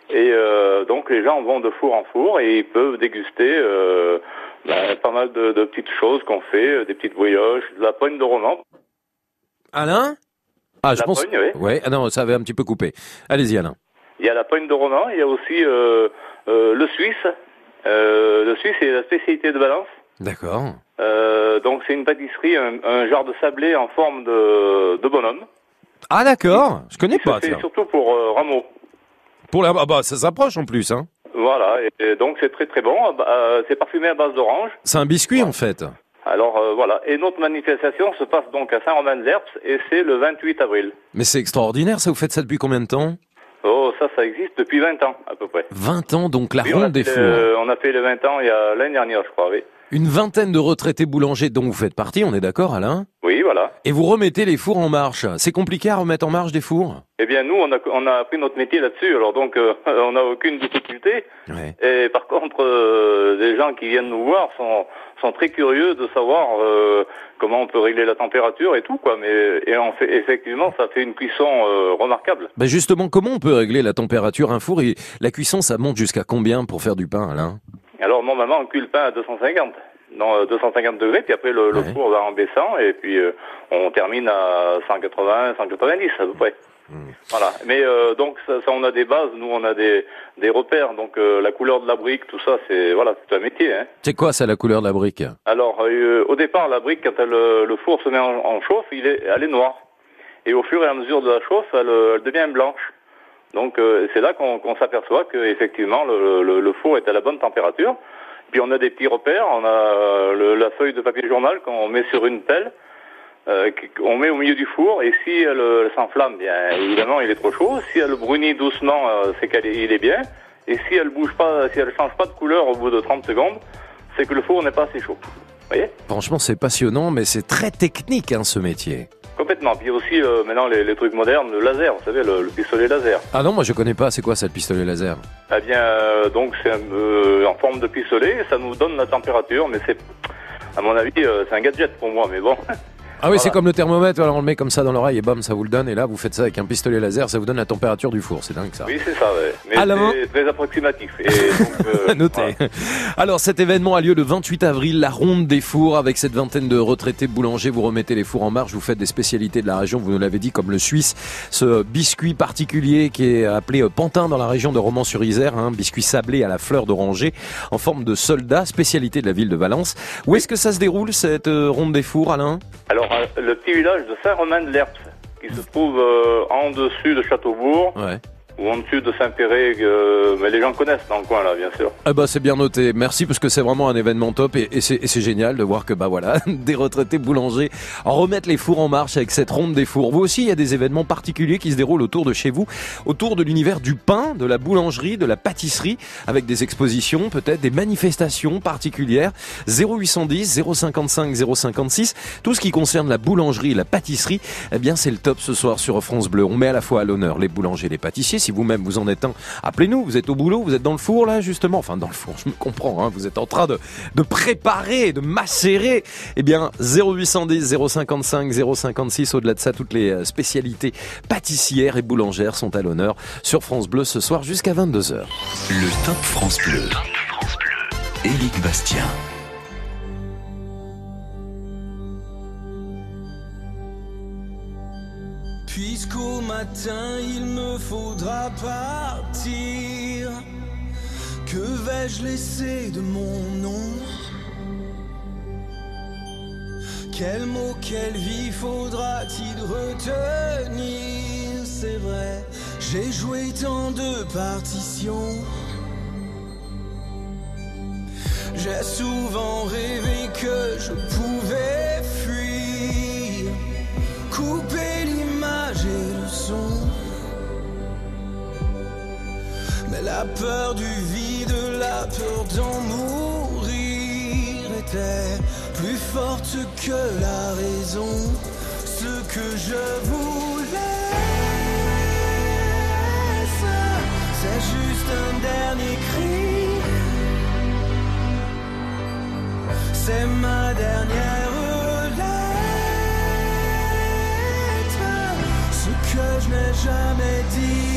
Et euh, donc les gens vont de four en four et ils peuvent déguster euh, bah, pas mal de, de petites choses qu'on fait, euh, des petites brioches, de la poigne de roman. Alain? Ah, je La pense. oui. Ouais. Ah non, ça avait un petit peu coupé. Allez-y, Alain. Il y a la poigne de roman, il y a aussi euh, euh, le suisse. Euh, le suisse c'est la spécialité de Valence. D'accord. Euh, donc c'est une pâtisserie, un, un genre de sablé en forme de, de bonhomme. Ah d'accord. Je connais pas. fait tiens. surtout pour euh, Rameau. Pour la. Ah bah ça s'approche en plus. Hein. Voilà, et, donc c'est très très bon. Euh, c'est parfumé à base d'orange. C'est un biscuit en fait. Alors euh, voilà, et notre manifestation se passe donc à Saint-Romain-de-Lerps et c'est le 28 avril. Mais c'est extraordinaire. Ça vous faites ça depuis combien de temps? Oh, ça, ça existe depuis 20 ans à peu près. 20 ans donc la ronde des le- on a fait le 20 ans il y a l'année dernière, je crois, oui. Une vingtaine de retraités boulangers dont vous faites partie. On est d'accord, Alain? Oui, voilà. Et vous remettez les fours en marche. C'est compliqué à remettre en marche des fours? Eh bien, nous, on a, on a appris notre métier là-dessus, alors donc euh, on n'a aucune difficulté. Et par contre, euh, les gens qui viennent nous voir sont, sont très curieux de savoir euh, comment on peut régler la température et tout, quoi. Mais et on fait, effectivement, ça fait une cuisson euh, remarquable. Ben justement, comment on peut régler la température Un four, et la cuisson, ça monte jusqu'à combien pour faire du pain, Alain? Normalement, on cuit le pain à 250. Non, euh, 250 degrés, puis après le, le four va en baissant, et puis euh, on termine à 180, 190 à peu près. Voilà. Mais euh, donc ça, ça, on a des bases, nous on a des, des repères. Donc euh, la couleur de la brique, tout ça, c'est voilà, c'est un métier. Hein. C'est quoi ça, la couleur de la brique? Alors au départ, la brique, quand elle, le four se met en, en chauffe, il est, elle est noire. Et au fur et à mesure de la chauffe, elle, elle devient blanche. Donc euh, c'est là qu'on s'aperçoit que effectivement le, le, le four est à la bonne température. Puis on a des petits repères, on a euh, la feuille de papier journal qu'on met sur une pelle, euh, qu'on met au milieu du four, et si elle, euh, elle s'enflamme, bien évidemment il est trop chaud. Si elle brunit doucement, c'est qu'il est, il est bien. Et si elle bouge pas, si elle change pas de couleur au bout de 30 secondes, c'est que le four n'est pas assez chaud. Vous voyez? Franchement, c'est passionnant, mais c'est très technique, hein, ce métier. Complètement. Puis aussi euh, maintenant les, les trucs modernes, le laser, vous savez, le, le pistolet laser. Ah non, moi je connais pas. C'est quoi ça, le pistolet laser? Eh bien, euh, donc c'est euh, en forme de pistolet, ça nous donne la température, mais c'est, à mon avis, c'est un gadget pour moi, mais bon. Ah oui, Voilà. c'est comme le thermomètre. Alors on le met comme ça dans l'oreille et bam, ça vous le donne. Et là, vous faites ça avec un pistolet laser, ça vous donne la température du four. C'est dingue ça. Oui, c'est ça, ouais. Mais Alors c'est très approximatif. Et donc, euh. Alors cet événement a lieu le 28 avril, la ronde des fours avec cette vingtaine de retraités boulangers. Vous remettez les fours en marche, vous faites des spécialités de la région, vous nous l'avez dit, comme le suisse, ce biscuit particulier qui est appelé euh, Pantin dans la région de Romans-sur-Isère, un biscuit sablé à la fleur d'oranger en forme de soldat, spécialité de la ville de Valence. Où est-ce que ça se déroule cette euh, ronde des fours, Alain? Alors, euh, le petit village de Saint-Romain-de-l'Herps, qui se trouve euh, en dessus de Châteaubourg. Ou en dessus de Saint-Péray, euh, mais les gens connaissent dans le coin, là, bien sûr. Ah bah c'est bien noté. Merci parce que c'est vraiment un événement top et, c'est génial de voir que bah voilà des retraités boulangers remettent les fours en marche avec cette ronde des fours. Vous aussi il y a des événements particuliers qui se déroulent autour de chez vous, autour de l'univers du pain, de la boulangerie, de la pâtisserie, avec des expositions, peut-être des manifestations particulières. 0810 055 056. Tout ce qui concerne la boulangerie la pâtisserie, eh bien c'est le top ce soir sur France Bleu. On met à la fois à l'honneur les boulangers et les pâtissiers. Si vous-même vous en êtes un, appelez-nous. Vous êtes au boulot, vous êtes dans le four là justement. Enfin dans le four, je me comprends. Hein, vous êtes en train de, préparer, de macérer. Eh bien 0810 055 056. Au-delà de ça, toutes les euh, spécialités pâtissières et boulangères sont à l'honneur sur France Bleu ce soir jusqu'à 22h. Le Top France Bleu. Éric Bastien. Puisqu'au matin il me faudra partir, que vais-je laisser de mon nom? Quel mot, quelle vie faudra-t-il retenir? C'est vrai, j'ai joué tant de partitions. J'ai souvent rêvé que je pouvais fuir, couper l'image et le son. Mais la peur du vide, la peur d'en mourir était plus forte que la raison. Ce que je voulais, c'est juste un dernier cri. C'est ma dernière jamais dit.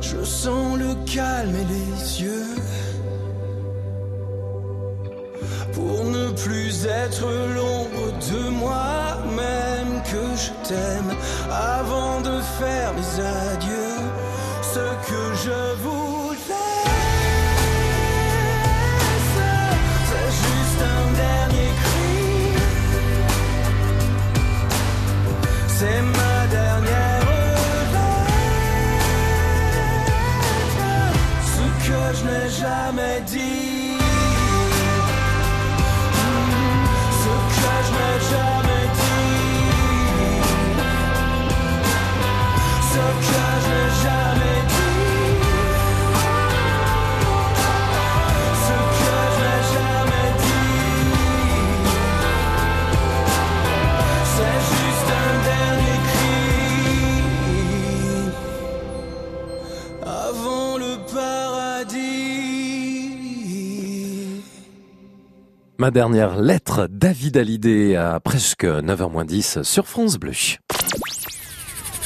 Je sens le calme et les yeux. Pour ne plus être l'ombre de moi-même que je t'aime avant de faire mes adieux. Ma dernière lettre, David Hallyday à presque 9h10 sur France Bleu.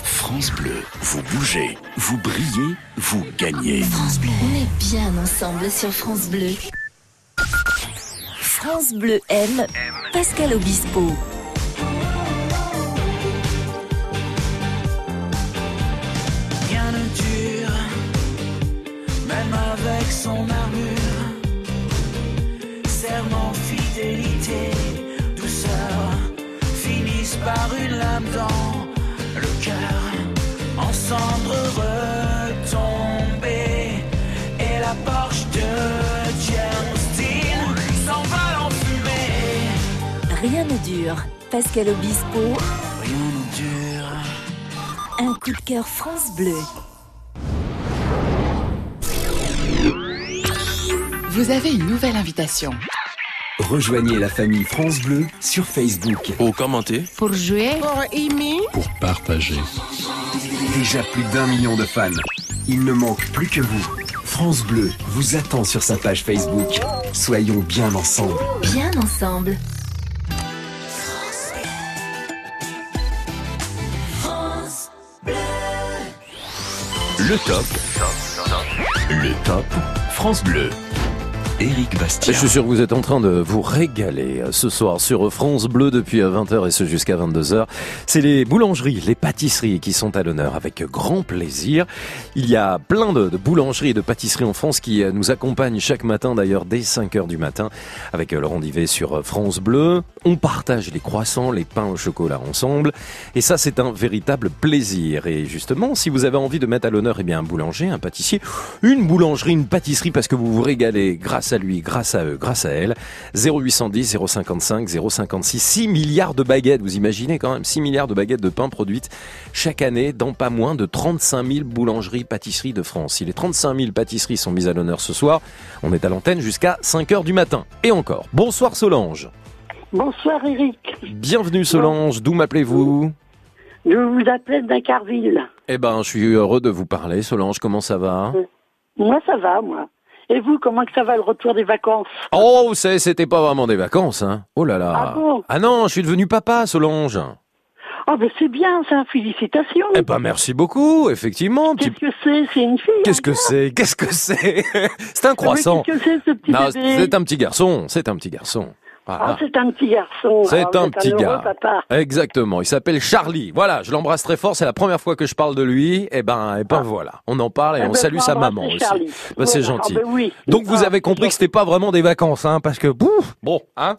France Bleu, vous bougez, vous brillez, vous gagnez. France Bleu. On est bien ensemble sur France Bleu. France Bleu aime Pascal Obispo. Rien ne dure, même avec son armure. Serment, fidélité, douceur finissent par une lame dans le cœur. En cendres retombées, et la Porsche de James Dean s'envole en fumée. Rien ne dure. Pascal Obispo, Rien ne dure. un coup de cœur France Bleu. Vous avez une nouvelle invitation. Rejoignez la famille France Bleu sur Facebook. Au commenter, Pour jouer, pour aimer, pour partager. Déjà plus d'un million de fans. Il ne manque plus que vous. France Bleu vous attend sur sa page Facebook. Soyons bien ensemble. Bien ensemble. Le top. Le top. France Bleu. Éric Bastien. Je suis sûr que vous êtes en train de vous régaler euh, ce soir sur France Bleu depuis 20h et ce jusqu'à 22h. C'est les boulangeries, les pâtisseries qui sont à l'honneur avec grand plaisir. Il y a plein de, boulangeries et de pâtisseries en France qui euh, nous accompagnent chaque matin d'ailleurs dès 5h du matin avec euh, Laurent Divet sur euh, France Bleu. On partage les croissants, les pains au chocolat ensemble et ça c'est un véritable plaisir. Et justement, si vous avez envie de mettre à l'honneur eh bien un boulanger, un pâtissier, une boulangerie, une pâtisserie parce que vous vous régalez grâce à lui, grâce à eux, grâce à elle. 0810 055 056 6 milliards de baguettes, vous imaginez quand même 6 milliards de baguettes de pain produites chaque année dans pas moins de 35 000 boulangeries, pâtisseries de France. Si les 35 000 pâtisseries sont mises à l'honneur ce soir, on est à l'antenne jusqu'à 5 heures du matin. Et encore. Bonsoir Solange. Bonsoir Eric. Bienvenue Solange, d'où m'appelez-vous? Je vous appelle d'Incarville. Eh ben, je suis heureux de vous parler. Solange, comment ça va? Moi, ça va, moi. Et vous, comment que ça va le retour des vacances? Oh, c'était pas vraiment des vacances, hein. Oh là là. Ah bon? Non, je suis devenu papa, Solange. Ah, ben c'est bien, ça. Félicitations. Eh ben, merci beaucoup, effectivement. Petit- Qu'est-ce que c'est? C'est une fille Qu'est-ce que c'est? Qu'est-ce que c'est? C'est un croissant. Qu'est-ce que c'est, ce petit c'est un petit garçon. C'est un petit garçon. Ah, c'est un petit garçon. C'est un petit heureux gars. papa. Exactement. Il s'appelle Charlie. Voilà, je l'embrasse très fort. C'est la première fois que je parle de lui. Et ben, et ben voilà. On en parle et Eh on ben, salue sa maman aussi. Ben, c'est gentil. Ah, ben oui. Donc vous Ah, avez compris que c'était pas vraiment des vacances, hein, parce que bouf, bon, hein,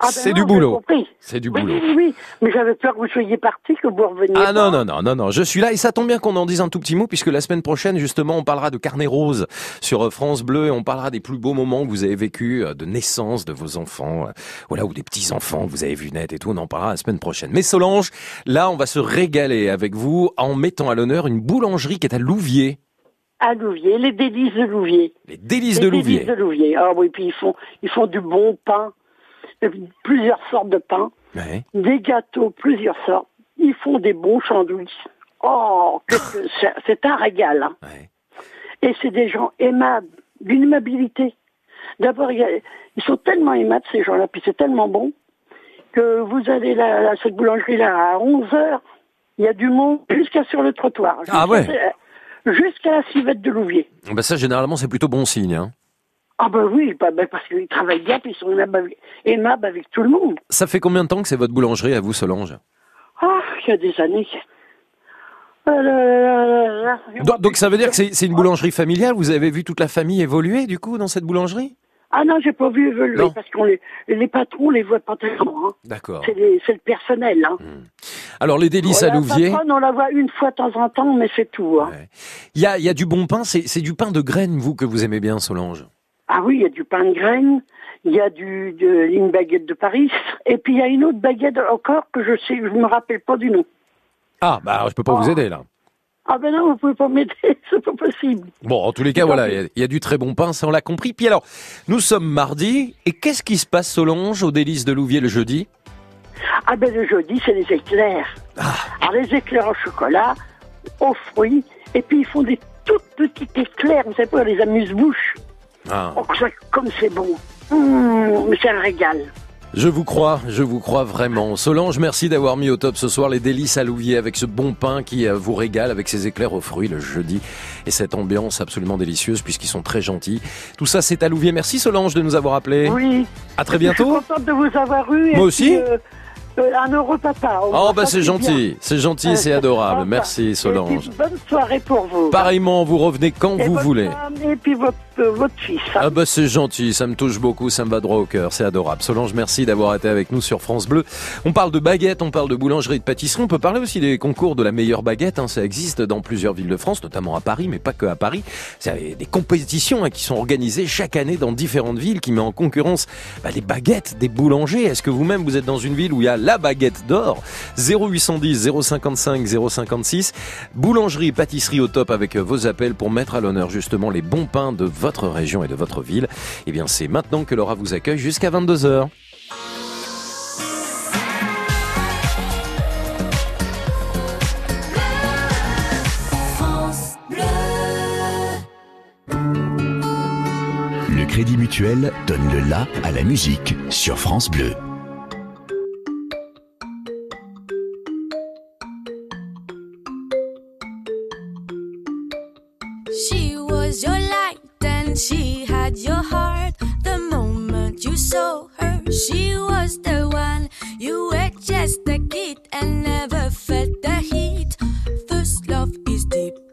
Ah, ben c'est du boulot. C'est du Oui, boulot. oui, oui. Mais j'avais peur que vous soyez parti, que vous reveniez. Ah pas. non, non, non, non, non, je suis là et ça tombe bien qu'on en dise un tout petit mot puisque la semaine prochaine, justement, on parlera de carnet rose sur euh, France Bleu et on parlera des plus beaux moments que vous avez vécu de naissance de vos enfants, euh, voilà, ou des petits-enfants que vous avez vu naître et tout, on en parlera la semaine prochaine. Mais Solange, là, on va se régaler avec vous en mettant à l'honneur une boulangerie qui est à Louviers. À Louviers, les délices de Louviers. Les délices Les de Louviers. délices de Louviers. Ah oui, puis ils font, ils font du bon pain, euh, plusieurs sortes de pain, Ouais. des gâteaux, plusieurs sortes. Ils font des bons sandwichs. Oh, c'est- un régal. hein. Et c'est des gens aimables, d'une aimabilité. D'abord, ils sont tellement aimables, ces gens-là, puis c'est tellement bon, que vous allez à cette boulangerie-là à 11 heures, il y a du monde jusqu'à sur le trottoir. Ah ouais. Jusqu'à- Jusqu'à la civette de Louviers. Ben ça, généralement, c'est plutôt bon signe. Hein. Ah ben oui, bah, bah, parce qu'ils travaillent bien, puis ils sont aimables avec, tout le monde. Ça fait combien de temps que c'est votre boulangerie à vous, Solange? Ah, il y a des années. Ah donc, donc ça veut dire que c'est une boulangerie familiale? Vous avez vu toute la famille évoluer, du coup, dans cette boulangerie? Ah non, j'ai pas vu évoluer, Non. parce qu'on les, les patrons, on les voit pas tellement. Hein. D'accord. C'est le personnel. Hein. Alors, les délices à la Louviers, patronne, on la voit une fois de temps en temps, mais c'est tout. Hein. il y a, y a du bon pain, c'est du pain de graines, vous, que vous aimez bien, Solange? Ah oui, il y a du pain de graines, il y a du, de, une baguette de Paris, et puis il y a une autre baguette encore que je sais, je me rappelle pas du nom. Ah, bah, je peux pas vous aider, là. Ah ben non, vous pouvez pas m'aider, c'est pas possible. Bon, en tous les cas, voilà, il y a- il y, a du très bon pain, ça on l'a compris. Puis alors, nous sommes mardi, et qu'est-ce qui se passe, Solange, aux délices de Louviers le jeudi? Ah ben le jeudi, c'est les éclairs. Alors les éclairs au chocolat, aux fruits, et puis ils font des toutes petites éclairs, vous savez pas, les amuse-bouches. Ah. Oh, comme c'est bon. Hum, c'est un régal. Je vous crois, je vous crois vraiment. Solange, merci d'avoir mis au top ce soir les délices à Louvier avec ce bon pain qui euh, vous régale avec ses éclairs aux fruits le jeudi et cette ambiance absolument délicieuse puisqu'ils sont très gentils. Tout ça c'est à Louvier. Merci Solange de nous avoir appelés. Oui. À très Je suis bientôt. contente de vous avoir eu. Moi aussi. euh, un heureux papa. Oh bah c'est gentil, c'est gentil, Euh, c'est adorable. Merci Solange. bonne soirée pour vous. Pareillement, vous revenez quand vous voulez. Et puis votre, euh, votre fils. Ah bah c'est gentil, ça me touche beaucoup, ça me va droit au cœur, c'est adorable. Solange, merci d'avoir été avec nous sur France Bleu. On parle de baguettes, on parle de boulangerie, de pâtisserie, on peut parler aussi des concours de la meilleure baguette, hein. ça existe dans plusieurs villes de France, notamment à Paris, mais pas que à Paris. C'est des compétitions hein, qui sont organisées chaque année dans différentes villes, qui met en concurrence bah, les baguettes des boulangers. Est-ce que vous-même vous êtes dans une ville où il y a la baguette d'or 0810 055 056, boulangerie, pâtisserie au top avec vos appels pour mettre à l'honneur justement les bons pains de votre région et de votre ville. Eh bien, c'est maintenant que Laura vous accueille jusqu'à 22h. France Bleu. Le Crédit Mutuel donne le la à la musique sur France Bleu. She had your heart. The moment you saw her, she was the one. You were just a kid and never felt the heat. First love is deep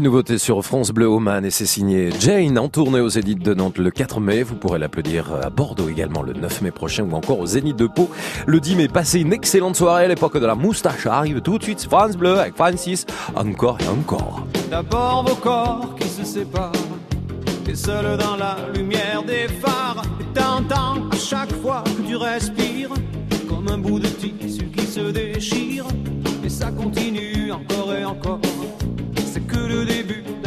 Une nouveauté sur France Bleu Oman et c'est signé Jane en tournée aux Zénith de Nantes le 4 mai. Vous pourrez l'applaudir à Bordeaux également le 9 mai prochain ou encore au Zénith de Pau le 10 mai. Passez une excellente soirée à l'époque de la moustache. Arrive tout de suite France Bleu avec Francis. Encore et encore. D'abord vos corps qui se séparent T'es seul dans la lumière des phares et t'entends à chaque fois que tu respires comme un bout de tissu qui se déchire. Et ça continue encore et encore.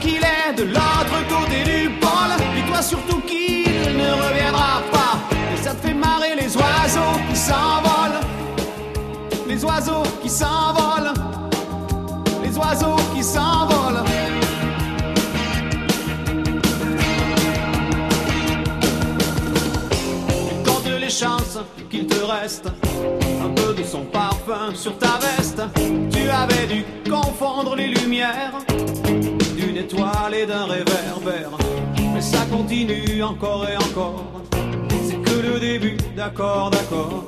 Qu'il est de l'autre côté du pôle. Dis-toi surtout qu'il ne reviendra pas. Et ça te fait marrer les oiseaux qui s'envolent. Les oiseaux qui s'envolent. Les oiseaux qui s'envolent. Compte les chances qu'il te reste un peu de son parfum sur ta veste. Tu avais dû confondre les lumières et d'un réverbère. Mais ça continue encore et encore. C'est que le début, d'accord, d'accord.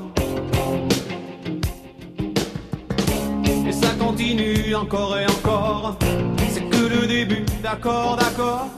Et ça continue encore et encore. C'est que le début, d'accord, d'accord.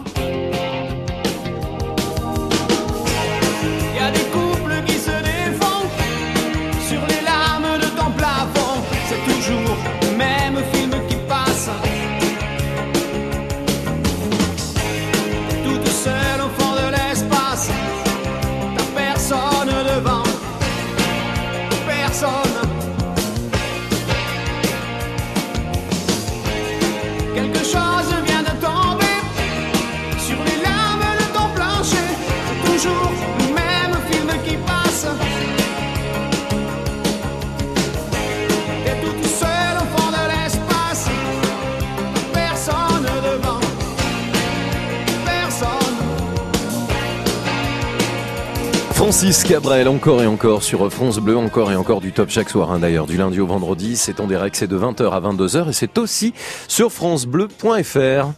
Francis Cabrel, encore et encore sur France Bleu, encore et encore du top chaque soir, hein, d'ailleurs, du lundi au vendredi. C'est en direct, c'est de 20h à 22h et c'est aussi sur FranceBleu.fr.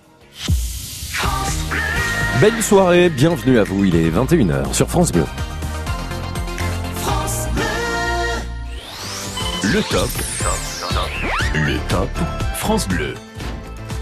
Belle soirée, bienvenue à vous, il est 21h sur France Bleu. France Bleu. Le top. Le top France Bleu.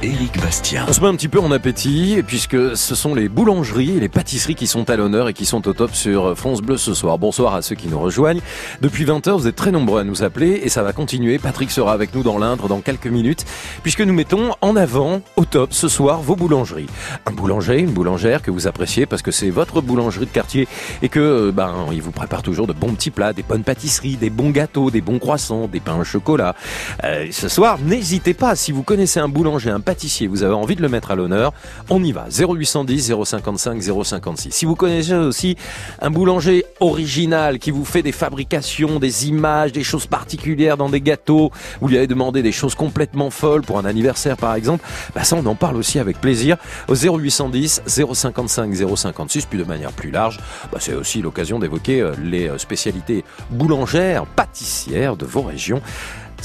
Éric Bastien. On se met un petit peu en appétit, puisque ce sont les boulangeries et les pâtisseries qui sont à l'honneur et qui sont au top sur France Bleu ce soir. Bonsoir à ceux qui nous rejoignent. Depuis 20h, vous êtes très nombreux à nous appeler et ça va continuer. Patrick sera avec nous dans l'Indre dans quelques minutes, puisque nous mettons en avant, au top ce soir, vos boulangeries. Un boulanger, une boulangère que vous appréciez parce que c'est votre boulangerie de quartier et que, euh, ben, il vous prépare toujours de bons petits plats, des bonnes pâtisseries, des bons gâteaux, des bons croissants, des pains au chocolat. Euh, ce soir, n'hésitez pas, si vous connaissez un boulanger, un pâtissier, vous avez envie de le mettre à l'honneur, on y va. 0810 055 056. Si vous connaissez aussi un boulanger original qui vous fait des fabrications, des images, des choses particulières dans des gâteaux, vous lui avez demandé des choses complètement folles pour un anniversaire par exemple, bah ça on en parle aussi avec plaisir au 0810 055 056 puis de manière plus large, bah c'est aussi l'occasion d'évoquer euh, les euh, spécialités boulangères, pâtissières de vos régions.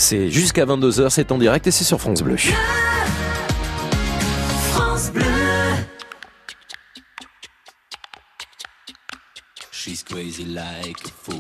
C'est jusqu'à 22h, c'est en direct et c'est sur France Bleu. France Bleu. She's crazy like a fool.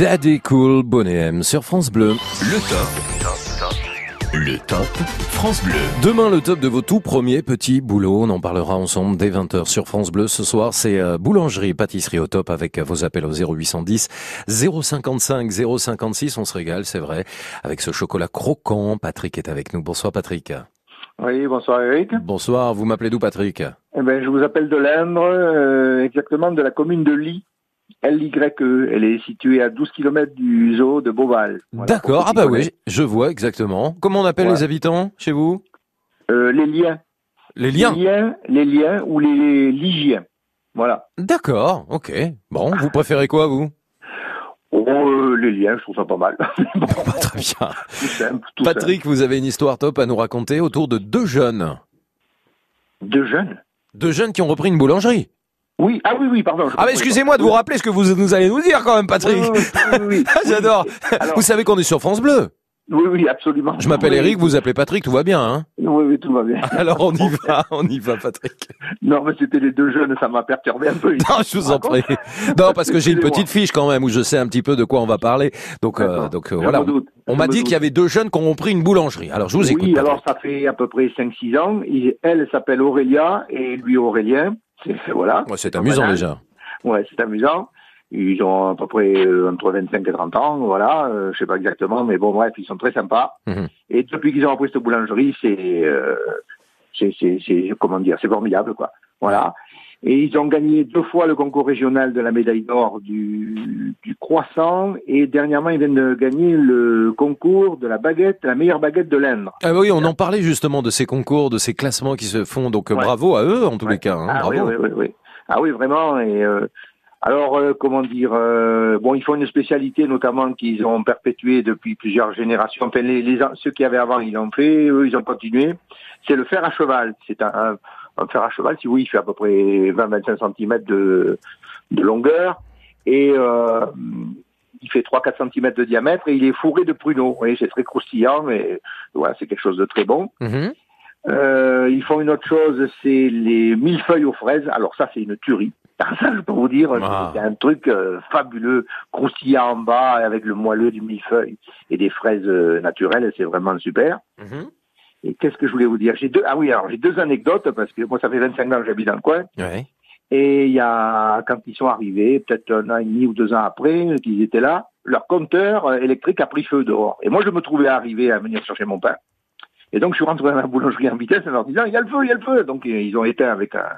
Daddy Cool Bonnet M sur France Bleu. Le top. Le top France Bleu. Demain, le top de vos tout premiers petits boulots. On en parlera ensemble dès 20h sur France Bleu. Ce soir, c'est euh, boulangerie, pâtisserie au top avec euh, vos appels au 0810 055 056. On se régale, c'est vrai. Avec ce chocolat croquant. Patrick est avec nous. Bonsoir Patrick. Oui, bonsoir Eric. Bonsoir, vous m'appelez d'où Patrick? Eh ben, je vous appelle de l'Indre, euh, exactement de la commune de Ly. L-Y-E. Elle est située à 12 km du zoo de Beauval. Voilà, D'accord, ah bah oui, je vois exactement. Comment on appelle Ouais. les habitants chez vous Euh, les liens. Les liens Les liens, les liens ou les ligiens. Voilà. D'accord, ok. Bon, vous préférez quoi vous? Oh, euh, les liens, je trouve ça pas mal. Très bien. Tout simple, tout Patrick, vous avez une histoire top à nous raconter autour de deux jeunes. Deux jeunes? Deux jeunes qui ont repris une boulangerie. Oui, ah oui, oui, pardon. Ah mais excusez-moi de vous rappeler ce que vous nous allez nous dire quand même, Patrick. Oui, oui. Ah, J'adore. Alors- Vous savez qu'on est sur France Bleu. Oui, oui, absolument. Je m'appelle Eric, vous appelez Patrick, tout va bien, hein Oui, oui, tout va bien. Alors on y va, on y va, Patrick. Non, mais c'était les deux jeunes, ça m'a perturbé un peu. Non, je vous en prie. Non, parce que j'ai une petite fiche quand même où je sais un petit peu de quoi on va parler. Donc, euh, donc euh, voilà. On m'a dit qu'il y avait deux jeunes qui ont pris une boulangerie. Alors je vous écoute. Oui, Patrick. alors ça fait à peu près 5-6 ans. Elle s'appelle Aurélia et lui Aurélien. C'est voilà. Ouais, c'est amusant Banal. déjà. Ouais, c'est amusant. Ils ont à peu près euh, entre 25 et 30 ans, voilà. Euh, je sais pas exactement, mais bon, bref, ils sont très sympas. Mhm. Et depuis qu'ils ont repris cette boulangerie, c'est, euh, c'est, c'est, c'est, comment dire, c'est formidable, quoi. Voilà. Et ils ont gagné deux fois le concours régional de la médaille d'or du, du croissant. Et dernièrement, ils viennent de gagner le concours de la baguette, la meilleure baguette de l'Indre. Ah oui, on en parlait justement de ces concours, de ces classements qui se font. Donc euh, bravo à eux en tous les cas. hein, Ah oui, bravo. oui, oui, oui. Ah oui, vraiment. Et euh, alors, euh, comment dire euh, Bon, ils font une spécialité notamment qu'ils ont perpétuée depuis plusieurs générations. Enfin, les, ceux qui avaient avant, ils l'ont fait. Eux, ils ont continué. C'est le fer à cheval. C'est un, un, un fer à cheval. Si oui, il fait à peu près 20-25 cm de, de longueur et euh, il fait 3-4 cm de diamètre et il est fourré de pruneaux. Vous voyez, c'est très croustillant, mais voilà, c'est quelque chose de très bon. Mhm. Euh, ils font une autre chose, c'est les millefeuilles aux fraises. Alors ça, c'est une tuerie. Ça, je peux vous dire, Ah. c'est un truc euh, fabuleux, croustillant en bas avec le moelleux du millefeuille et des fraises euh, naturelles. C'est vraiment super. Mhm. Et qu'est-ce que je voulais vous dire? J'ai deux. Ah oui, alors j'ai deux anecdotes parce que moi, ça fait 25 ans que j'habite dans le coin. Ouais. Et il y a, quand ils sont arrivés, peut-être un an et demi ou deux ans après qu'ils étaient là, leur compteur euh, électrique a pris feu dehors. Et moi, je me trouvais arrivé à venir chercher mon pain. Et donc, je suis rentré dans la boulangerie en vitesse en leur disant, il y a le feu, il y a le feu. Donc, euh, ils ont éteint avec un,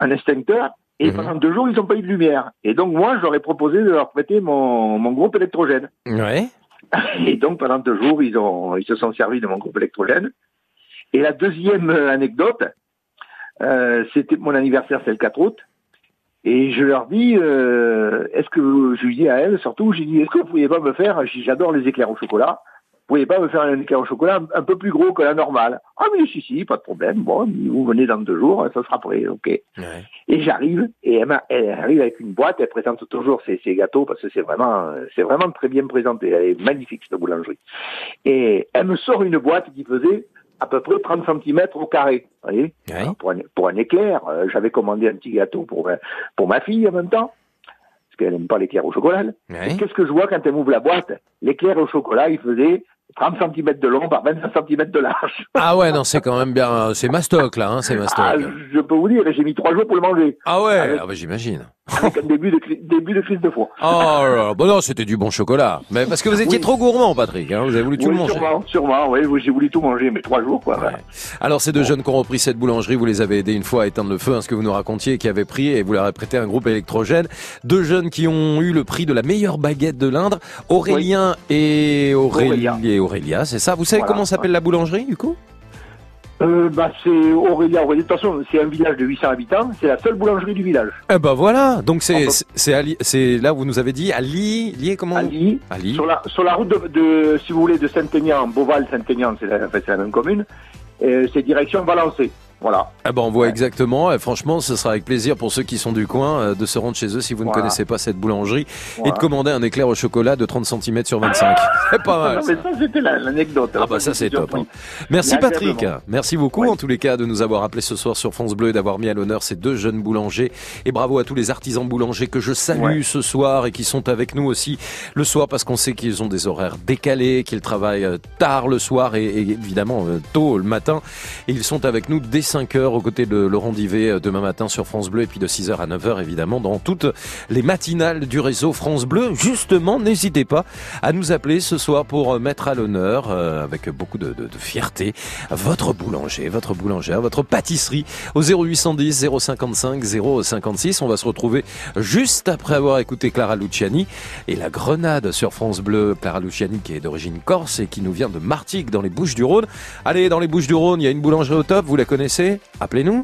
un extincteur. Et pendant deux jours, ils n'ont pas eu de lumière. Et donc, moi, ai proposé de leur prêter mon, mon groupe électrogène. Ouais. Et donc, pendant deux jours, ils, se sont servis de mon groupe électrogène. Et la deuxième euh, anecdote, euh, c'était mon anniversaire, c'est le 4 août. Et je leur dis, euh, est-ce que je lui dis à elle surtout, j'ai dit, est-ce que vous pourriez pas me faire, j'adore les éclairs au chocolat, vous pourriez pas me faire un éclair au chocolat un, un peu plus gros que la normale Ah oui, si, si, pas de problème. Bon, vous venez dans deux jours, ça sera prêt, ok. Et j'arrive, et elle, arrive avec une boîte, elle présente toujours ses, ses gâteaux, parce que c'est vraiment, c'est vraiment très bien présenté. Elle est magnifique, cette boulangerie. Et elle me sort une boîte qui faisait à peu près 30 cm au carré. Vous voyez Alors, pour, un, pour un éclair, euh, j'avais commandé un petit gâteau pour, ma- pour ma fille en même temps, parce qu'elle n'aime pas l'éclair au chocolat. Qu'est-ce que je vois quand elle m'ouvre la boîte? L'éclair au chocolat, il faisait 30 cm de long par 25 cm de large. Ah ouais, non, c'est quand même bien. C'est mastoc là, hein, c'est mastoc. Ah, je peux vous dire, j'ai mis trois jours pour le manger. Ah ouais, Avec- ah bah, j'imagine. Avec un début de, début de crise de foie. Oh bon non, c'était du bon chocolat. Mais parce que vous étiez Oui. trop gourmand, Patrick. hein, vous avez voulu tout le manger. Sûrement, sûrement, oui, j'ai voulu tout manger, mais trois jours, quoi. voilà. Alors ces deux jeunes qui ont repris cette boulangerie, vous les avez aidés une fois à éteindre le feu, hein, ce que vous nous racontiez, qui avaient pris et vous leur avez prêté un groupe électrogène. Deux jeunes qui ont eu le prix de la meilleure baguette de l'Indre, Aurélien et Aurélia. Et Aurélia, c'est ça. Vous savez Voilà, comment s'appelle la boulangerie du coup? Euh, bah, c'est Aurélia, Aurélia. De toute façon, c'est un village de 800 habitants, c'est la seule boulangerie du village. Eh ben voilà. Donc c'est c'est- là où vous nous avez dit à Li, lié comment? À Li, À Li. Sur la, sur la route de, de, si vous voulez, de Saint-Aignan, Beauval, Saint-Aignan, c'est la, la même commune, euh, c'est direction Valençay. Voilà. Ah ben on voit exactement. Et franchement, ce sera avec plaisir pour ceux qui sont du coin euh, de se rendre chez eux si vous ne Voilà. connaissez pas cette boulangerie et de commander un éclair au chocolat de 30 cm sur 25. C'est pas mal. Non, mais ça, c'était la- l'anecdote. Ah bah ça c'est top. hein. Merci Mais Patrick. Merci beaucoup en tous les cas de nous avoir appelés ce soir sur France Bleu et d'avoir mis à l'honneur ces deux jeunes boulangers. Et bravo à tous les artisans boulangers que je salue Ouais. ce soir et qui sont avec nous aussi le soir parce qu'on sait qu'ils ont des horaires décalés, qu'ils travaillent euh, tard le soir et, et évidemment euh, tôt le matin. Et ils sont avec nous dès 5 heures aux côtés de Laurent Divet euh, demain matin sur France Bleu et puis de 6h à 9h évidemment dans toutes les matinales du réseau France Bleu. Justement, n'hésitez pas à nous appeler ce soir pour euh, mettre à l'honneur euh, avec beaucoup de, de- de fierté votre boulanger, votre boulangère, votre pâtisserie au 0810 055 056. On va se retrouver juste après avoir écouté Clara Luciani et la grenade sur France Bleu. Clara Luciani qui est d'origine corse et qui nous vient de Martigues dans les Bouches du Rhône. Allez, dans les Bouches du Rhône, il y a une boulangerie au top, vous la connaissez Appelez-nous.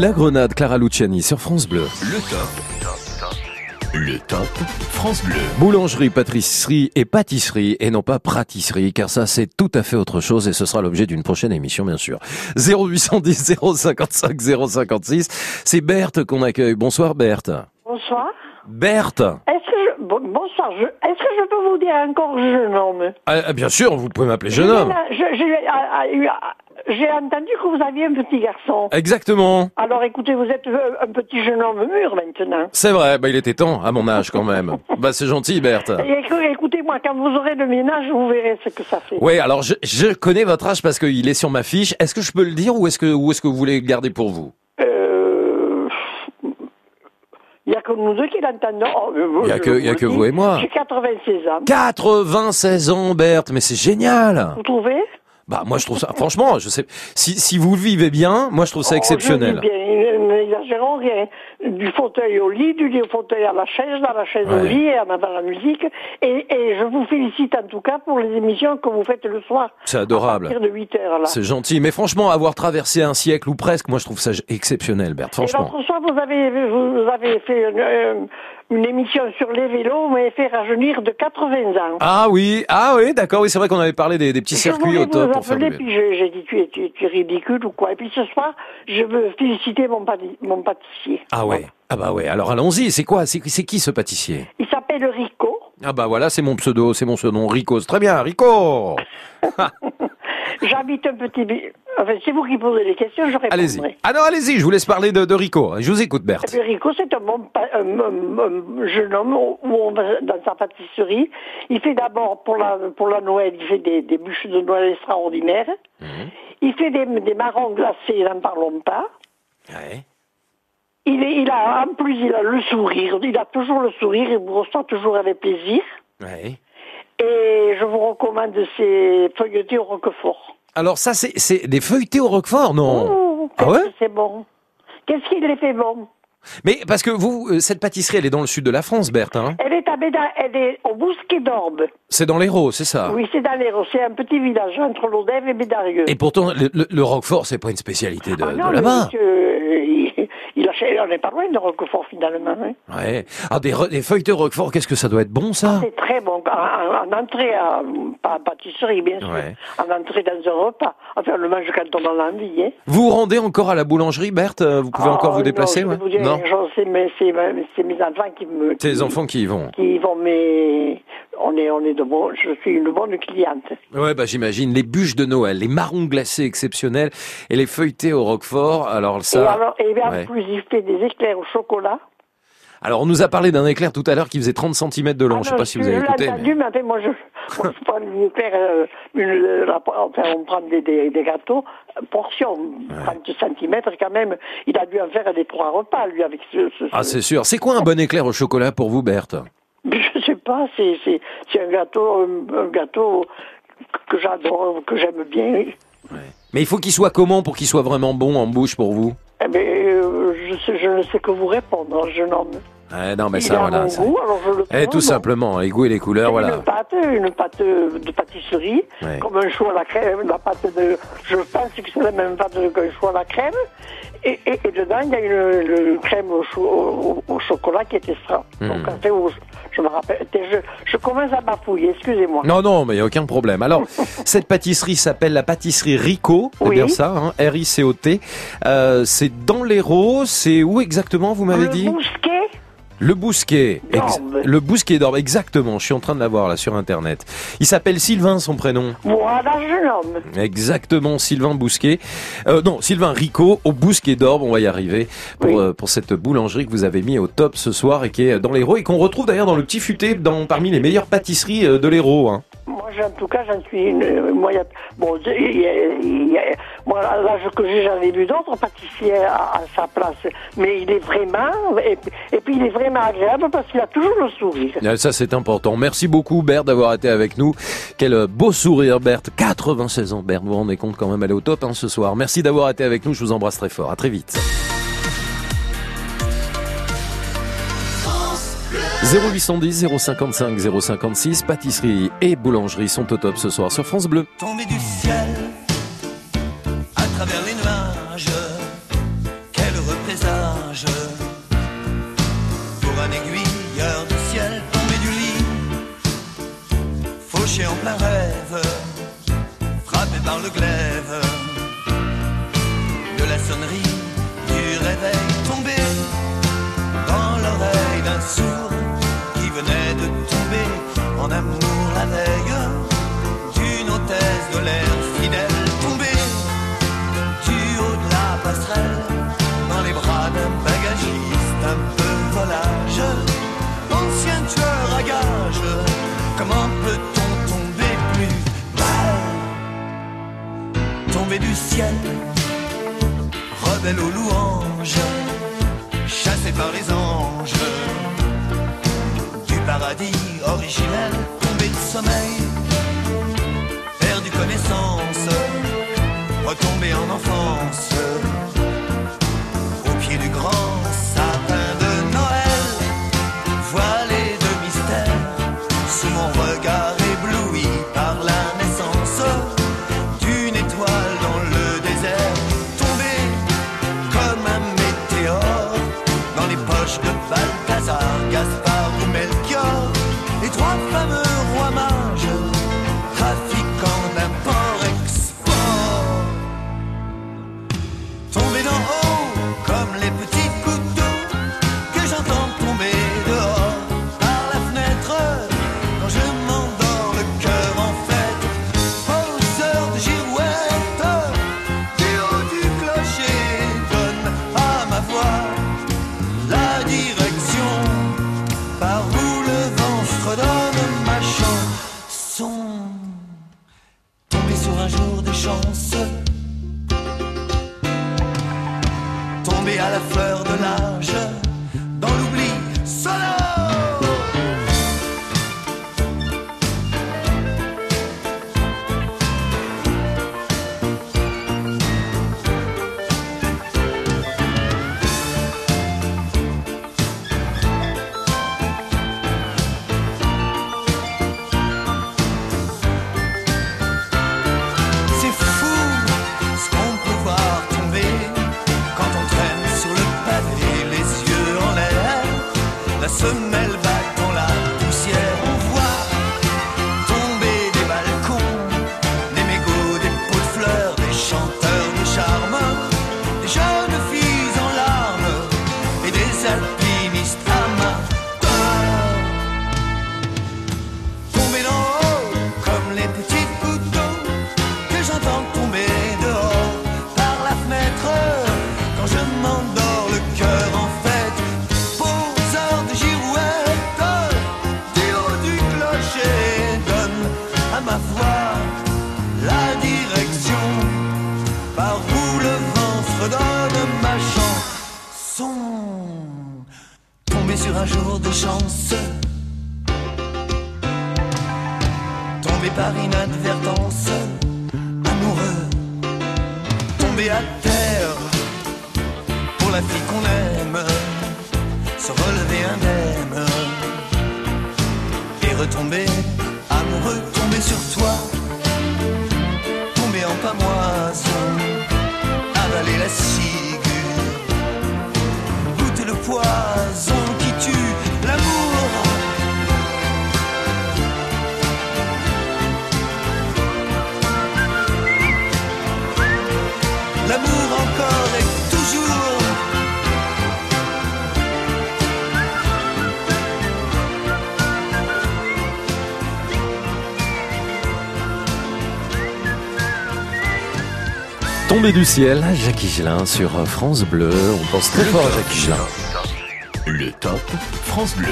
La grenade Clara Luciani sur France Bleu. Le top. Le top France Bleu. Boulangerie, pâtisserie et pâtisserie et non pas pratisserie car ça c'est tout à fait autre chose et ce sera l'objet d'une prochaine émission bien sûr. 0810 055 056. C'est Berthe qu'on accueille. Bonsoir Berthe. Bonsoir. Berthe. Est-ce que je... bon- bonsoir. Je... Est-ce que je peux vous dire encore jeune homme? Ah, ah, bien sûr, vous pouvez m'appeler jeune homme. Je- J'ai entendu que vous aviez un petit garçon. Exactement. Alors écoutez, vous êtes euh, un petit jeune homme mûr maintenant. C'est vrai, bah il était temps à mon âge quand même. bah c'est gentil Berthe. Écoutez-moi, quand vous aurez le ménage, vous verrez ce que ça fait. Oui, alors je, je connais votre âge parce qu'il est sur ma fiche. Est-ce que je peux le dire ou est-ce que ou est-ce que vous voulez le garder pour vous? Euh, Il n'y a que nous deux qui l'entendons. Oh, euh, Il y a que- y a vous et moi. J'ai 96 ans. 96 ans Berthe, mais c'est génial. Vous trouvez? Bah moi je trouve ça franchement, je sais si si vous le vivez bien, moi je trouve ça Oh, exceptionnel. n'exagérons rien. Du fauteuil au lit, du lit au fauteuil à la chaise, dans la chaise au Ouais. lit, et en avant la musique. Et, et je vous félicite en tout cas pour les émissions que vous faites le soir. C'est adorable. À partir de 8 heures là. C'est gentil, mais franchement avoir traversé un siècle ou presque, moi je trouve ça exceptionnel Berthe, Et franchement. l'autre soir, vous avez, vous avez fait une, euh, une émission sur les vélos, m'avez fait rajeunir de 80 ans. Ah oui, ah oui, d'accord, oui, c'est vrai qu'on avait parlé des, des petits Je circuits au top pour faire du vélo. puis je- j'ai dit tu es, tu, es, tu es ridicule ou quoi. Et puis ce soir, je veux féliciter mon, mon pâtissier. Ah ouais. Ah bah ouais, alors allons-y, c'est quoi C'est qui ce pâtissier? Il s'appelle Rico. Ah bah voilà, c'est mon pseudo, c'est mon pseudo, Rico. Très bien, Rico. J'habite un petit... Enfin, c'est vous qui posez les questions, je répondrai. Allez-y. Ah non, allez-y, je vous laisse parler de, de Rico. Je vous écoute, Berthe. puis Rico, c'est un bon pa- un- un- un jeune homme où on va dans sa pâtisserie. Il fait d'abord pour la pour la Noël, il fait des, des bûches de Noël extraordinaires. Mhm. Il fait des, des marrons glacés, n'en parlons pas. Ouais. Il, est, il a en plus il a le sourire, il a toujours le sourire, il vous reçoit toujours avec plaisir. Ouais. Et je vous recommande ses feuilletés au Roquefort. Alors ça, c'est des feuilletés au Roquefort, non Ouh, Ah ouais c'est bon. Qu'est-ce qu'il les fait bon? Mais parce que vous, euh, cette pâtisserie, elle est dans le sud de la France, Berthe. Hein Elle est à Béda- elle est au Bousquet d'Orbe. c'est dans l'Hérault, c'est ça? Oui, c'est dans l'Hérault. C'est un petit village entre l'Odève et Bédarieux. Et pourtant, le, le- le Roquefort, c'est pas une spécialité de, Ah de non, là-bas. On n'est pas loin de Roquefort finalement. hein. Ouais. Ah, des, feuilletés au Roquefort, qu'est-ce que ça doit être bon, ça? C'est très bon. En, en- en entrée, à, pas en pâtisserie bien sûr, Ouais. en entrée dans un repas. Enfin, on le mange quand on en a envie. Hein. Vous vous rendez encore à la boulangerie, Berthe? Vous pouvez encore Ah, vous déplacer non, je ouais vais vous dire Non? C'est mes, enfants qui me... C'est les enfants qui y vont. Qui y vont, mais on est, on est de bon, je suis une bonne cliente. Ouais, bah j'imagine. Les bûches de Noël, les marrons glacés exceptionnels et les feuilletés au Roquefort. Alors ça... et alors, et bien, ouais. en plus, il fait des éclairs au chocolat. Alors, on nous a parlé d'un éclair tout à l'heure qui faisait 30 cm de long. je sais pas si vous avez écouté. entendu, mais moi, je, moi, je prends une faire, euh, une, la- enfin, on prend des, des, des gâteaux, euh, portion, 30 cm quand même. Il a dû en faire des trois repas, lui, avec ce, ce- Ah, c'est sûr. C'est quoi un bon éclair au chocolat pour vous, Berthe? Je sais pas, c'est, c'est, c'est un gâteau, un, un gâteau que j'adore, que j'aime bien. Mais il faut qu'il soit comment pour qu'il soit vraiment bon en bouche pour vous? Eh ben, euh, je, sais, je ne sais que vous répondre, jeune homme. Eh, Non, mais Il ça, a voilà. ça- goût, le Eh, tout bon. simplement, les goûts et les couleurs, voilà. Une pâte, une pâte de pâtisserie, comme un chou à la crème, la pâte de, je pense que c'est la même pâte qu'un chou à la crème. Et, et, et dedans, il y a une, une crème au, chou- au- au chocolat qui est extra. Hmm. Donc, en fait, je, je me rappelle, je, je commence à bafouiller, excusez-moi. Non, non, mais il n'y a aucun problème. Alors, cette pâtisserie s'appelle la pâtisserie Rico, c'est Oui. bien ça, hein, R-I-C-O-T. Euh, c'est dans l'Hérault, c'est où exactement, vous m'avez dit? Bousquet Le Bousquet. Ex- le Bousquet d'Orbe, exactement, je suis en train de la voir là sur Internet. Il s'appelle Sylvain, son prénom. Voilà, jeune homme. Exactement, Sylvain Bousquet. Euh, non, Sylvain Rico au Bousquet d'Orbe, on va y arriver pour, euh, pour cette boulangerie que vous avez mis au top ce soir et qui est dans l'Hérault et qu'on retrouve d'ailleurs dans le petit futé dans, parmi les meilleures pâtisseries euh, de l'Hérault. Hein. Moi, en tout cas, j'en suis une. euh, Moi, y a- bon, y a- y a- moi, à l'âge que j'ai, j'en ai vu d'autres pâtissiers à, à sa place. Mais il est vraiment, et, et puis il est vraiment agréable parce qu'il a toujours le sourire. Ah, Ça, c'est important. Merci beaucoup, Berthe, d'avoir été avec nous. Quel euh, beau sourire, Berthe. 96 ans, Berthe. Vous vous rendez compte quand même, elle est au top hein, ce soir. Merci d'avoir été avec nous. Je vous embrasse très fort. À très vite. 0810 055 056, pâtisserie et boulangerie sont au top ce soir sur France Bleu. Tombé du ciel du ciel rebelle aux louanges chassé par les anges. Du paradis originel tombé de sommeil perdu connaissance retombé en enfance Tombé du ciel, Jacques Higelin sur France Bleu. On pense très fort à Jacques Higelin. Le top France Bleu.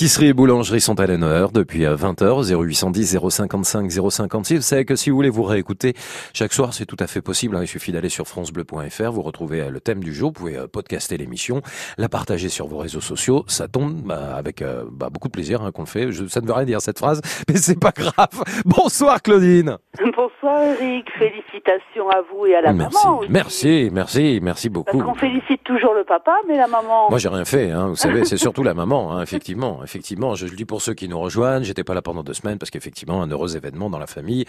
Pâtisserie et boulangerie sont à l'honneur depuis 20h 0810 055 056. Vous savez que si vous voulez vous réécouter chaque soir, c'est tout à fait possible. hein. Il suffit d'aller sur francebleu.fr, vous retrouvez euh, le thème du jour, vous pouvez euh, podcaster l'émission, la partager sur vos réseaux sociaux. Ça tombe bah, avec euh, bah, beaucoup de plaisir hein, qu'on le fait. Je- ça ne veut rien dire cette phrase, mais c'est pas grave. Bonsoir Claudine. Bonsoir Eric, félicitations à vous et à la Merci, maman. aussi. merci, merci, merci beaucoup. Parce qu'on félicite toujours le papa, mais la maman. Moi, j'ai rien fait, hein, vous savez, c'est surtout la maman, hein, effectivement. Effectivement, je le dis pour ceux qui nous rejoignent, j'étais pas là pendant deux semaines parce qu'effectivement, un heureux événement dans la famille.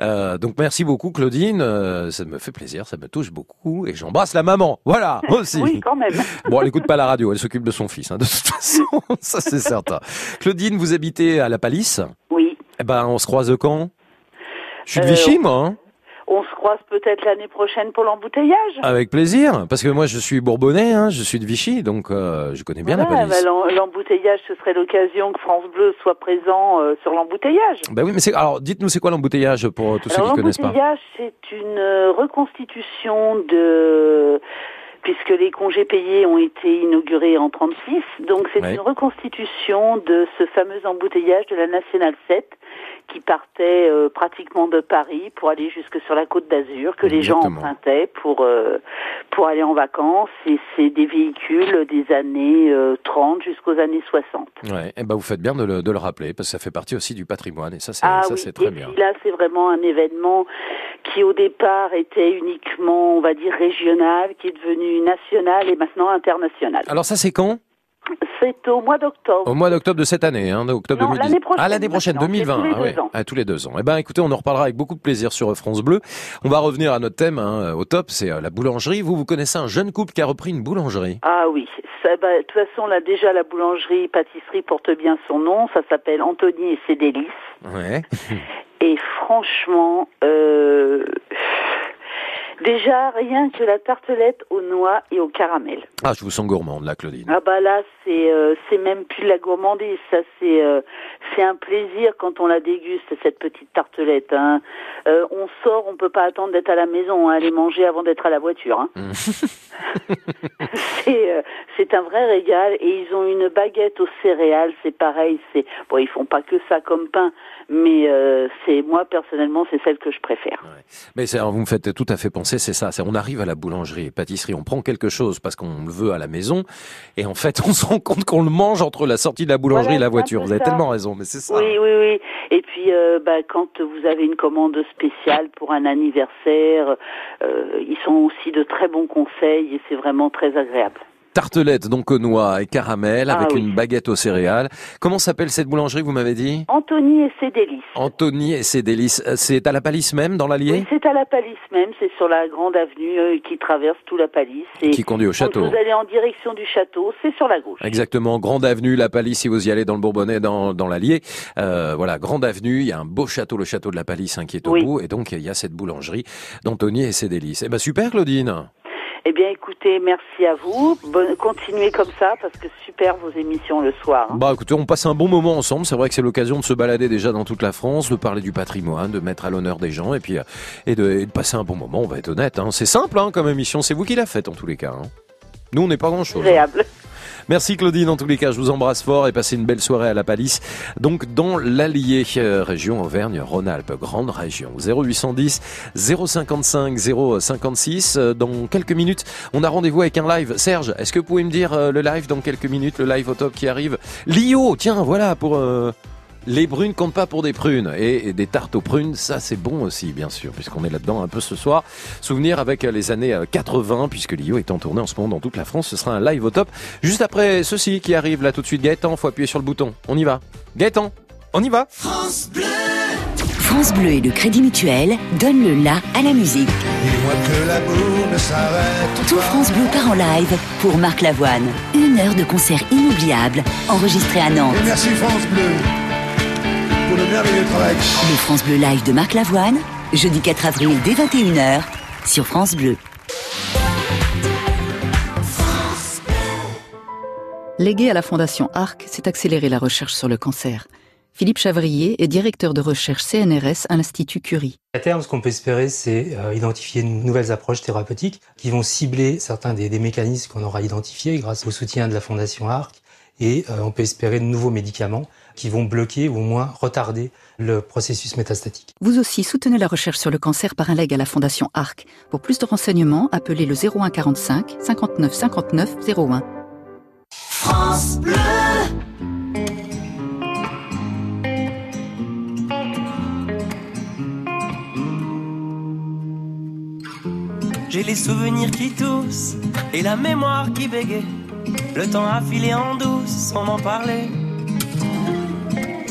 Euh, donc, merci beaucoup, Claudine. euh, ça me fait plaisir, ça me touche beaucoup et j'embrasse la maman. Voilà, aussi. Oui, quand même. Bon, elle écoute pas la radio, elle s'occupe de son fils, hein, de toute façon, ça c'est certain. Claudine, vous habitez à La Palisse? Oui. Eh ben, on se croise quand? Je suis de Euh, Vichy, moi. hein. On se croise peut-être l'année prochaine pour l'embouteillage. Avec plaisir, parce que moi je suis bourbonnais, hein, je suis de Vichy, donc euh, je connais bien la Palisse. bah, l'em- l'embouteillage, ce serait l'occasion que France Bleu soit présent euh, sur l'embouteillage. Ben oui, mais c'est alors dites-nous c'est quoi l'embouteillage pour euh, tous ceux qui connaissent pas. l'embouteillage, c'est une euh, reconstitution de puisque les congés payés ont été inaugurés en 36, donc c'est Ouais. une reconstitution de ce fameux embouteillage de la Nationale 7 qui partait euh, pratiquement de Paris pour aller jusque sur la Côte d'Azur, que les gens empruntaient pour euh, pour aller en vacances. Et c'est des véhicules des années euh, 30 jusqu'aux années 60. Ouais, et ben vous faites bien de le, de le rappeler parce que ça fait partie aussi du patrimoine et ça c'est Ah ça oui, c'est très et bien. puis là, c'est vraiment un événement qui au départ était uniquement, on va dire, régional, qui est devenu national et maintenant international. Alors ça c'est quand? C'est au mois d'octobre. Au mois d'octobre de cette année, hein, d'octobre Non, 2010. l'année prochaine Ah l'année prochaine, maintenant, c'est 2020. tous les ah ouais, ah, tous les deux ans. Eh ben écoutez, on en reparlera avec beaucoup de plaisir sur France Bleu. On va revenir à notre thème hein, au top, c'est euh, la boulangerie. Vous vous connaissez un jeune couple qui a repris une boulangerie? Ah oui, ça, bah, de toute façon, là déjà, la boulangerie, pâtisserie porte bien son nom. Ça s'appelle Anthony et ses délices. Ouais. Et franchement, euh, déjà, rien que la tartelette aux noix et au caramel. Ah, je vous sens gourmande là, Claudine. Ah bah là c'est euh, c'est même plus de la gourmandise, ça c'est euh, c'est un plaisir quand on la déguste cette petite tartelette. Hein. Euh, on sort, on peut pas attendre d'être à la maison, hein, aller manger avant d'être à la voiture. Hein. c'est euh, c'est un vrai régal et ils ont une baguette aux céréales, c'est pareil, c'est bon ils font pas que ça comme pain, mais euh, c'est moi personnellement c'est celle que je préfère. Mais c'est- alors, vous me faites tout à fait penser, c'est ça. C'est on arrive à la boulangerie et pâtisserie, on prend quelque chose parce qu'on le veut à la maison, et en fait, on se rend compte qu'on le mange entre la sortie de la boulangerie Voilà, et la voiture. Vous avez tellement raison, mais c'est ça. Oui, oui, oui. Et puis, euh, bah, quand vous avez une commande spéciale pour un anniversaire, euh, ils sont aussi de très bons conseils et c'est vraiment très agréable. Tartelette donc aux noix et caramel Ah avec oui. une baguette aux céréales. Comment s'appelle cette boulangerie, vous m'avez dit? Anthony et ses délices. Anthony et ses délices. Euh, C'est à la Palisse même, dans l'Allier? Oui, c'est à la Palisse même, c'est sur la grande avenue euh, qui traverse tout la Palisse. Et Qui conduit au château. Quand vous allez en direction du château, c'est sur la gauche. Exactement, Grande Avenue, La Palisse, si vous y allez dans le Bourbonnais, dans, dans l'Allier. Euh, voilà, Grande Avenue, il y a un beau château, le château de La Palisse, hein, qui est au Oui. bout. Et donc, il y a cette boulangerie d'Anthony et ses délices. Eh ben, super, Claudine. Eh bien, écoutez, merci à vous. Continuez comme ça parce que super vos émissions le soir. hein. Bah écoutez, on passe un bon moment ensemble. C'est vrai que c'est l'occasion de se balader déjà dans toute la France, de parler du patrimoine, de mettre à l'honneur des gens et puis euh, et de, et de passer un bon moment. On va être honnête. Hein. C'est simple hein, comme émission. C'est vous qui la faites en tous les cas. Nous, on n'est pas grand chose. Agréable. Merci Claudine, en tous les cas, je vous embrasse fort et passez une belle soirée à la Palisse. Donc dans l'Allier, euh, région Auvergne-Rhône-Alpes, grande région. 0810 055 056. Euh, Dans quelques minutes, on a rendez-vous avec un live. Serge, est-ce que vous pouvez me dire euh, le live dans quelques minutes, le live au top qui arrive? Lio, tiens, voilà pour... euh, les brunes comptent pas pour des prunes et, et des tartes aux prunes, ça c'est bon aussi bien sûr puisqu'on est là-dedans un peu ce soir. Souvenir avec euh, les années euh, 80 puisque Lio est en tournée en ce moment dans toute la France. Ce sera un live au top. Juste après ceci qui arrive là tout de suite. Gaëtan, faut appuyer sur le bouton. On y va. Gaëtan, on y va. France Bleu et le Crédit Mutuel donnent le la à la musique. Dis-moi que l'amour ne s'arrête Tout France Bleu part en live pour Marc Lavoine. Une heure de concert inoubliable enregistré à Nantes. Et merci France Bleu pour le merveilleux travail. Le France Bleu Live de Marc Lavoine, jeudi 4 avril dès 21h sur France Bleu. Légué à la Fondation ARC, c'est accélérer la recherche sur le cancer. Philippe Chavrier est directeur de recherche CNRS à l'Institut Curie. À terme, ce qu'on peut espérer, c'est euh, identifier de nouvelles approches thérapeutiques qui vont cibler certains des, des mécanismes qu'on aura identifiés grâce au soutien de la Fondation ARC. Et euh, on peut espérer de nouveaux médicaments qui vont bloquer ou au moins retarder le processus métastatique. Vous aussi soutenez la recherche sur le cancer par un leg à la Fondation ARC. Pour plus de renseignements, appelez le 01 45 59 59 01. France Bleu. J'ai les souvenirs qui toussent et la mémoire qui bégaye. Le temps a filé en douce sans m'en parler.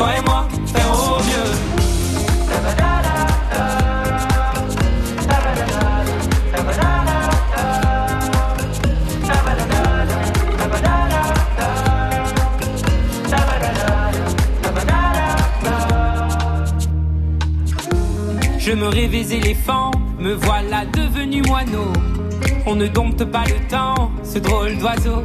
Toi et moi, faire au. Je me rêvais éléphant, me voilà devenu moineau. On ne dompte pas le temps, ce drôle d'oiseau.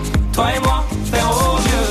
Toi et moi, faire au mieux.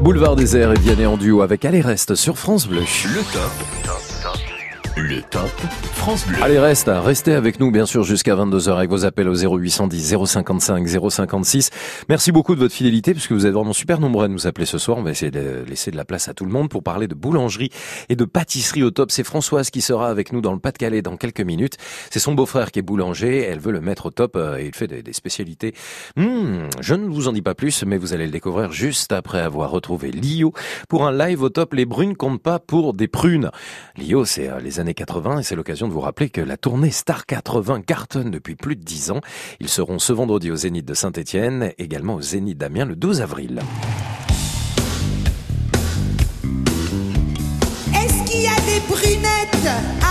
Boulevard désert et Vianney en duo avec Allez Reste sur France Bleu. Le top. Le top France Bleu. Allez, reste, restez avec nous, bien sûr, jusqu'à 22h avec vos appels au 0810 055 056. Merci beaucoup de votre fidélité, puisque vous êtes vraiment super nombreux à nous appeler ce soir. On va essayer de laisser de la place à tout le monde pour parler de boulangerie et de pâtisserie au top. C'est Françoise qui sera avec nous dans le Pas-de-Calais dans quelques minutes. C'est son beau-frère qui est boulanger. Elle veut le mettre au top euh, et il fait des, spécialités. Hmm, je ne vous en dis pas plus, mais vous allez le découvrir juste après avoir retrouvé Lio pour un live au top. Les brunes comptent pas pour des prunes. Lio, c'est euh, les années 80 et c'est l'occasion de vous rappeler que la tournée Star 80 cartonne depuis plus de 10 ans. Ils seront ce vendredi au Zénith de Saint-Etienne, également au Zénith d'Amiens le 12 avril. Est-ce qu'il y a des brunettes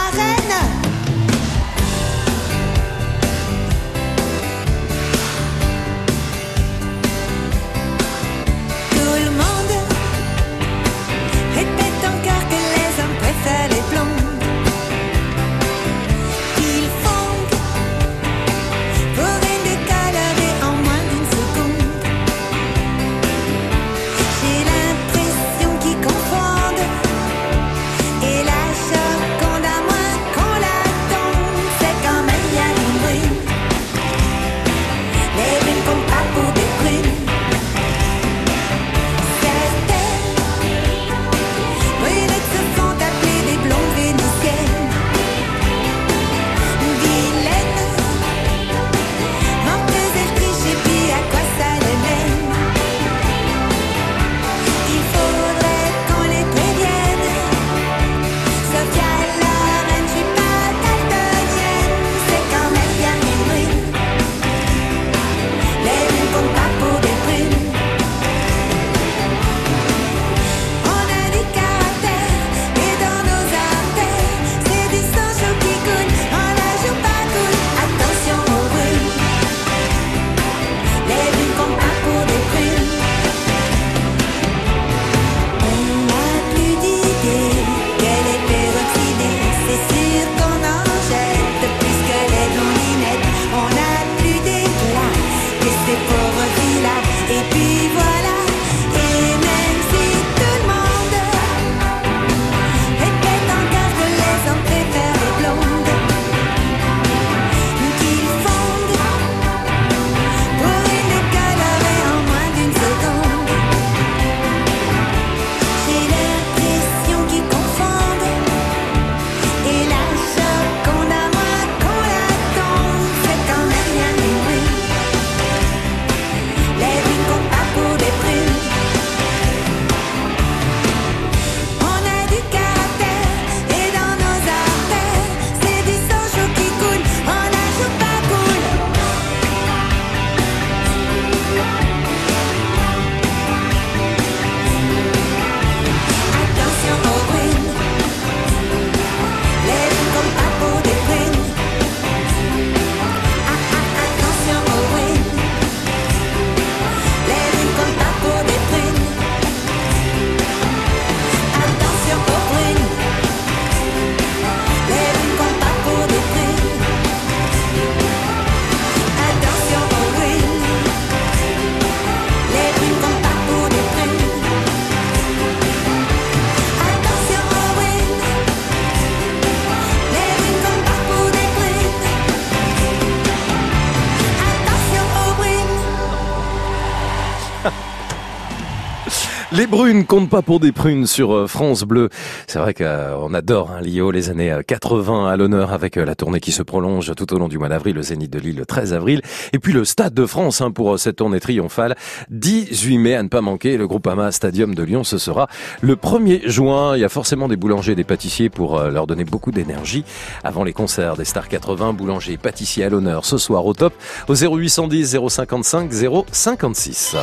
Les brunes comptent pas pour des prunes sur euh, France Bleu. C'est vrai qu'on adore hein, Lio, les années euh, 80 à l'honneur avec euh, la tournée qui se prolonge tout au long du mois d'avril, le Zénith de Lille le 13 avril, et puis le Stade de France hein, pour euh, cette tournée triomphale. 18 mai à ne pas manquer, le Groupama Stadium de Lyon, ce sera le 1er juin. Il y a forcément des boulangers et des pâtissiers pour euh, leur donner beaucoup d'énergie avant les concerts des Stars 80, boulangers pâtissiers à l'honneur ce soir au top au 0810 055 056.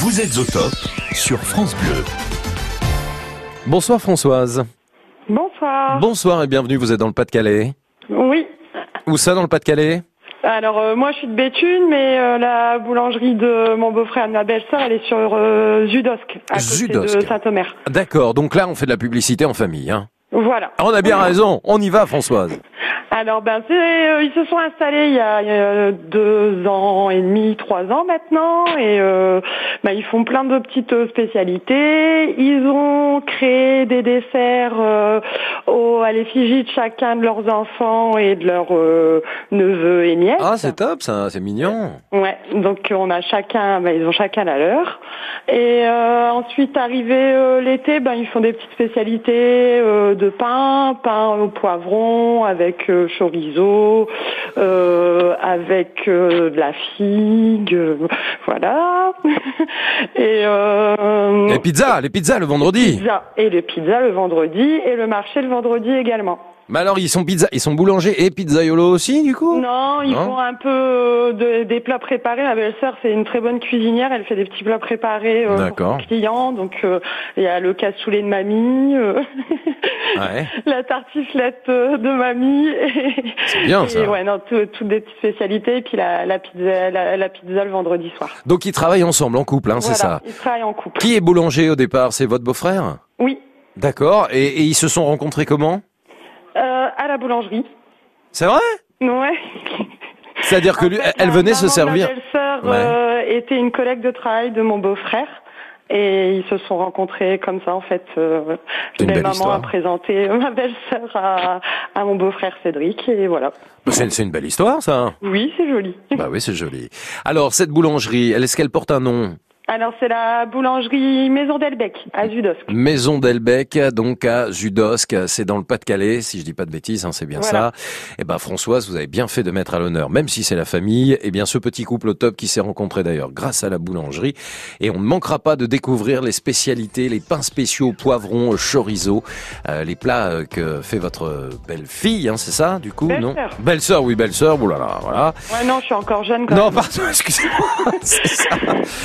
Vous êtes au top sur France Bleu. Bonsoir Françoise. Bonsoir. Bonsoir et bienvenue, vous êtes dans le Pas-de-Calais. Oui. Où ça dans le Pas-de-Calais? Alors euh, moi je suis de Béthune, mais euh, la boulangerie de mon beau-frère et de ma belle-sœur, elle est sur euh, Zudosque, à côté de Saint-Omer. D'accord, donc là on fait de la publicité en famille. Hein. Voilà. Ah, on a bien raison, on y va Françoise. Alors ben c'est, euh, ils se sont installés il y a euh, deux ans et demi, trois ans maintenant, et euh, ben, ils font plein de petites euh, spécialités. Ils ont créé des desserts au, à l'effigie de chacun de leurs enfants et de leurs neveux et nièces. Ah, c'est top, ça, c'est mignon. Ouais, donc on a chacun, ben, ils ont chacun la leur. Et ensuite, arrivé l'été, ben, ils font des petites spécialités euh, de pain, pain au poivron avec euh, chorizo, euh, avec euh, de la figue, voilà. et euh, Les pizzas, les pizzas le vendredi. pizza. et les pizzas le vendredi et le marché le vendredi également. Mais alors, ils sont pizza, ils sont boulangers et pizzaiolo aussi, du coup? Non, ils font un peu euh, de- des plats préparés. Ma belle-sœur, c'est une très bonne cuisinière. Elle fait des petits plats préparés euh, pour les clients. Donc, euh, il y a le cassoulet de mamie, euh, Ouais. la tartiflette de mamie. C'est bien, et ça. ouais, non, tout- toutes des petites spécialités. Et puis la, la pizza, la, la pizza le vendredi soir. Donc, ils travaillent ensemble, en couple, hein, c'est ça? Ils travaillent en couple. Qui est boulanger au départ? C'est votre beau-frère? Oui, D'accord. Et, et ils se sont rencontrés comment? À la boulangerie. C'est vrai? Ouais. C'est-à-dire que lui, fait, elle venait se servir. Ma belle-sœur Ouais. euh, était une collègue de travail de mon beau-frère. Et ils se sont rencontrés comme ça, en fait. Euh, maman histoire. a présenté ma belle-sœur à, à mon beau-frère Cédric, et voilà. C'est une belle histoire, ça. Oui, c'est joli. Bah oui, c'est joli. Alors, cette boulangerie, elle- est-ce qu'elle porte un nom? Alors, c'est la boulangerie Maison d'Elbec, à Zudos. Maison d'Elbec, donc à Judosque, c'est dans le Pas-de-Calais, si je dis pas de bêtises, hein, c'est bien Voilà. ça. Eh ben Françoise, vous avez bien fait de mettre à l'honneur, même si c'est la famille, eh bien ce petit couple au top qui s'est rencontré d'ailleurs grâce à la boulangerie. Et on ne manquera pas de découvrir les spécialités, les pains spéciaux, poivrons, chorizo, euh, les plats euh, que fait votre belle-fille, hein, c'est ça, du coup, non Belle-sœur. Belle-sœur, oui, belle-sœur, oulala, voilà. Ouais, non, je suis encore jeune quand Non, même. pardon, excusez-moi. ça.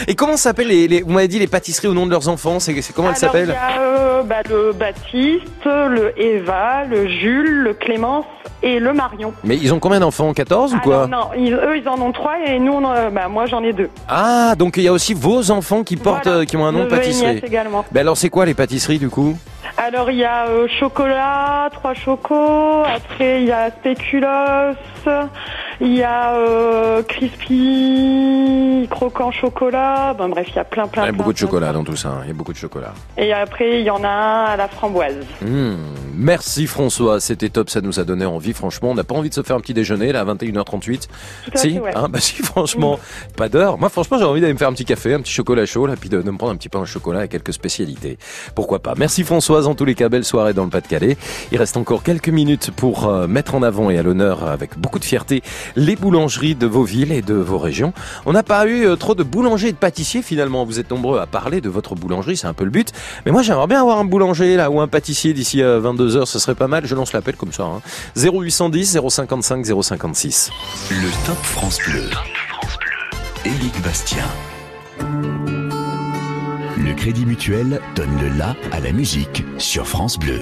Et comment les, les, vous m'avez dit les pâtisseries au nom de leurs enfants, c'est comment elles s'appellent y a euh, bah, le Baptiste, le Eva, le Jules, le Clémence et le Marion. Mais ils ont combien d'enfants 14 ou quoi Alors, non, ils- eux, ils en ont trois et nous, on en- bah, moi, j'en ai deux. Ah, donc il y a aussi vos enfants qui portent, Voilà. euh, qui ont un nom de pâtisserie. également. Ben alors c'est quoi les pâtisseries du coup? Alors, il y a euh, chocolat, trois chocos. Après, il y a spéculoos. Il y a euh, crispy, croquant chocolat. Ben, bref, il y a plein, plein, Il y a plein, beaucoup de plein. chocolat dans tout ça, hein. il y a beaucoup de chocolat. Et après, il y en a un à la framboise. Hmm, Merci François, c'était top, ça nous a donné envie franchement. On n'a pas envie de se faire un petit déjeuner là à 21h38 à Si? ouais. Hein, Bah si franchement, pas d'heure. Moi franchement j'ai envie d'aller me faire un petit café, un petit chocolat chaud là, puis de, de me prendre un petit pain au chocolat et quelques spécialités. Pourquoi pas Merci Françoise, en tous les cas, belle soirée dans le Pas-de-Calais. Il reste encore quelques minutes pour euh, mettre en avant et à l'honneur avec beaucoup de fierté les boulangeries de vos villes et de vos régions. On n'a pas eu euh, trop de boulangers et de pâtissiers finalement. Vous êtes nombreux à parler de votre boulangerie, c'est un peu le but. Mais moi j'aimerais bien avoir un boulanger là ou un pâtissier d'ici 22h, ce serait pas mal. Je lance l'appel comme ça. Hein. 0810 055 056. Le Top France Bleu. Éric Bastien. Le Crédit Mutuel donne le la à la musique sur France Bleu.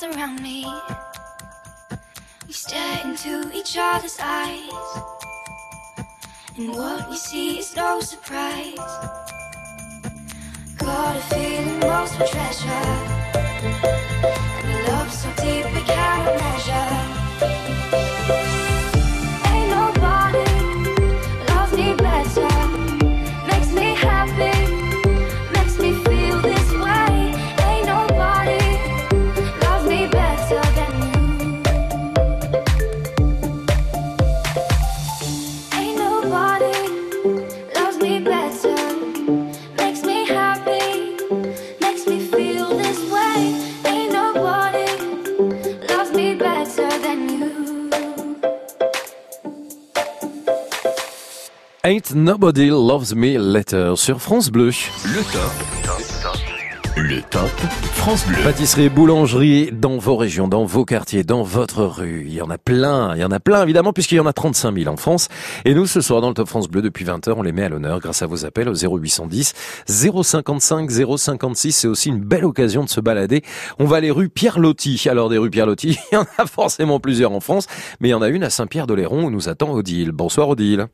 Charms around me. We stare into each other's eyes. And what we see is no surprise. Got a feeling most for treasure. And a love so deep we can't measure. Nobody Loves Me Letter sur France Bleu. Le top. Le top France Bleu. Pâtisserie, boulangerie dans vos régions, dans vos quartiers, dans votre rue. Il y en a plein, il y en a plein évidemment puisqu'il y en a 35 000 en France. Et nous ce soir dans le Top France Bleu depuis 20h, on les met à l'honneur grâce à vos appels au 0810 055 056. C'est aussi une belle occasion de se balader. On va aller rue Pierre Loti. Alors des rues Pierre Loti, il y en a forcément plusieurs en France, mais il y en a une à Saint-Pierre-d'Oléron où nous attend Odile. Bonsoir Odile.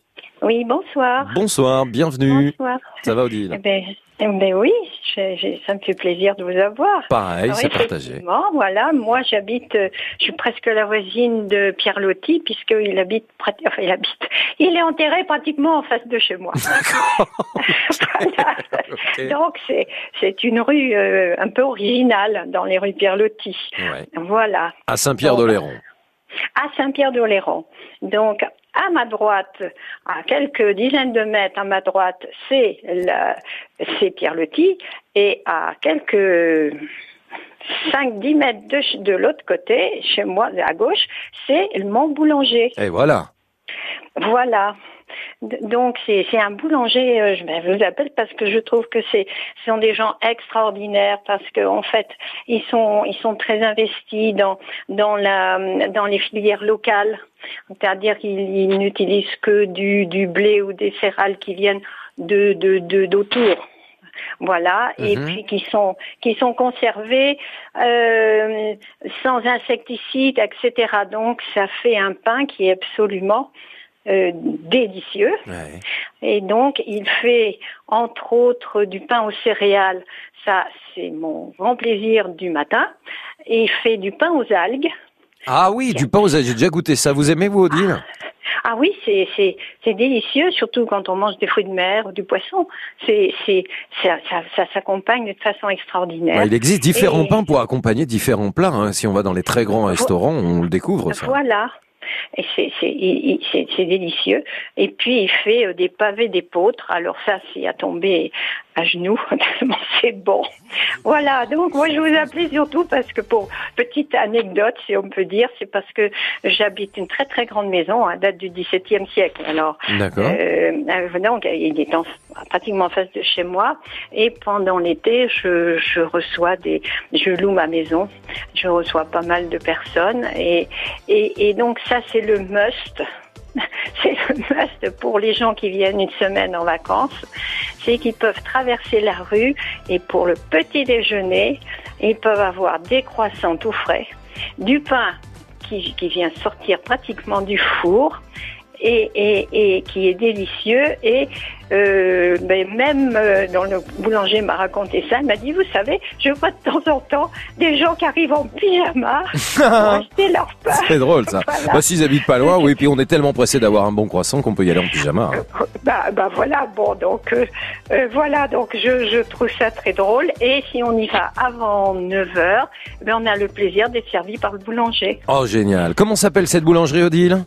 Oui, bonsoir. Bonsoir, bienvenue. Bonsoir. Ça va Odile Eh ben, eh ben oui, je- je- ça me fait plaisir de vous avoir. Pareil, c'est partagé. Voilà, moi j'habite, euh, je suis presque la voisine de Pierre Lotti puisqu'il habite, enfin il habite, il est enterré pratiquement en face de chez moi. Voilà. Donc c'est c'est une rue euh, un peu originale dans les rues Pierre Lotti. Ouais. Voilà. À Saint-Pierre-d'Oléron. à Saint-Pierre-d'Oléron. Donc, à ma droite, à quelques dizaines de mètres à ma droite, c'est Pierre Loti, et à quelques 5-10 mètres de, l'autre côté, chez moi, à gauche, c'est le Mont Boulanger. Et voilà. Voilà. Donc c'est un boulanger. euh, je ben, je vous appelle parce que je trouve que c'est ce sont des gens extraordinaires parce que en fait ils sont ils sont très investis dans dans la dans les filières locales. C'est-à-dire qu'ils ils n'utilisent que du du blé ou des céréales qui viennent de de de d'autour. Voilà, et Mhm. puis qui sont qui sont conservés euh, sans insecticides, etc. Donc ça fait un pain qui est absolument euh, délicieux. Et donc il fait entre autres du pain aux céréales. Ça c'est mon grand plaisir du matin. Et il fait du pain aux algues. Ah oui, du pain aux algues, j'ai déjà goûté ça. Vous aimez vous Odile? Ah oui, c'est c'est c'est délicieux, surtout quand on mange des fruits de mer ou du poisson. C'est c'est ça, ça, ça s'accompagne de façon extraordinaire. Ouais, Il existe différents Et- pains pour accompagner différents plats. hein. Si on va dans les très grands restaurants, on le découvre ça. Voilà. Et c'est délicieux. Et puis il fait euh, des pavés d'épeautre. Alors ça, c'est à tomber à genoux tellement c'est bon. Voilà. Donc moi je vous appelais surtout parce que pour petite anecdote, si on peut dire, c'est parce que j'habite une très très grande maison, à date du XVIIe siècle. Alors euh, euh, donc il est en- pratiquement en face de chez moi. Et pendant l'été, je, je reçois des, je loue ma maison. Je reçois pas mal de personnes et et, et donc ça c'est le must. C'est le must pour les gens qui viennent une semaine en vacances, c'est qu'ils peuvent traverser la rue et pour le petit déjeuner, ils peuvent avoir des croissants tout frais, du pain qui, qui vient sortir pratiquement du four et, et, et qui est délicieux et euh, ben, même euh, dans le boulanger m'a raconté ça, il m'a dit vous savez, je vois de temps en temps des gens qui arrivent en pyjama pour acheter leur pain. C'est drôle ça. Voilà. Bah, S'ils habitent pas loin, oui, puis on est tellement pressé d'avoir un bon croissant qu'on peut y aller en pyjama. hein. Bah, bah voilà, bon donc euh, voilà donc je, je trouve ça très drôle et si on y va avant 9 heures, ben on a le plaisir d'être servi par le boulanger. Oh génial. Comment s'appelle cette boulangerie Odile?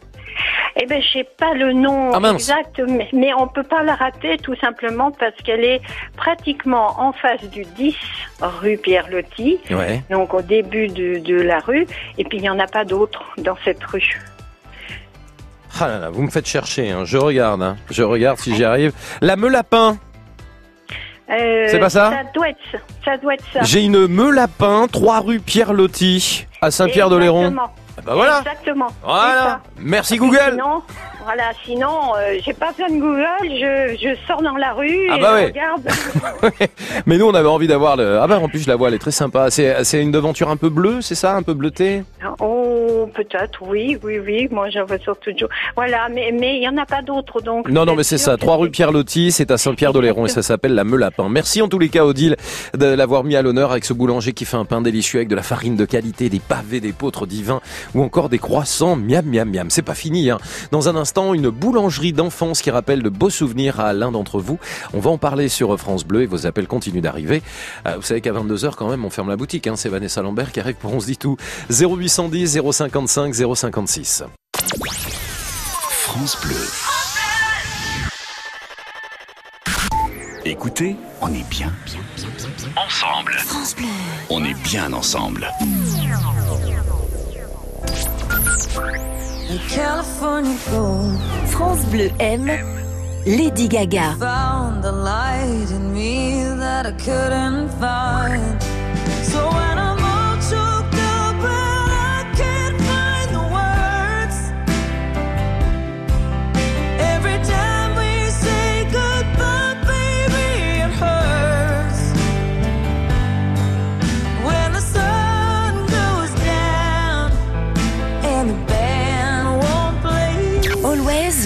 Eh ben, je sais pas le nom Ah, exact, mais, mais on peut pas la rater tout simplement parce qu'elle est pratiquement en face du 10 rue Pierre Loti, Ouais. donc au début de, de la rue, et puis il n'y en a pas d'autres dans cette rue. Ah là là, vous me faites chercher. hein. Je regarde. hein. Je regarde si j'y arrive. La meule lapin. Euh, C'est pas ça Ça doit être ça. ça doit être ça. J'ai une meule lapin, 3 rue Pierre Loti, à Saint-Pierre-d'Oléron. Exactement. Bah voilà. Exactement. Voilà. Merci Google. Sinon, voilà, sinon, euh, j'ai pas besoin de Google, je, je sors dans la rue Ah et bah je ouais. regarde. Mais nous, on avait envie d'avoir le. Ah bah en plus, je la vois, elle est très sympa. C'est c'est une devanture un peu bleue, c'est ça, un peu bleutée? Oh, peut-être, oui, oui, oui. Moi, j'en veux surtout. Voilà, mais mais il y en a pas d'autres, donc. Non, non, mais c'est ça. que 3 rue Pierre Loti, c'est à Saint-Pierre-d'Oléron et ça s'appelle la Meulapin. Merci en tous les cas, Odile, de l'avoir mis à l'honneur avec ce boulanger qui fait un pain délicieux avec de la farine de qualité, des pavés, des pôtres divins ou encore des croissants. Miam, miam, miam. C'est pas fini, hein. Dans un instant, une boulangerie d'enfance qui rappelle de beaux souvenirs à l'un d'entre vous. On va en parler sur France Bleu et vos appels continuent d'arriver. Euh, vous savez qu'à 22h, quand même, on ferme la boutique, hein. C'est Vanessa Lambert qui arrive pour On se dit tout. 0810 055 056. France Bleu. Écoutez, on est bien, bien, bien, bien, bien ensemble. France Bleu. On est bien ensemble. France Bleu aime Lady Gaga. Found the light in me that I couldn't find. So when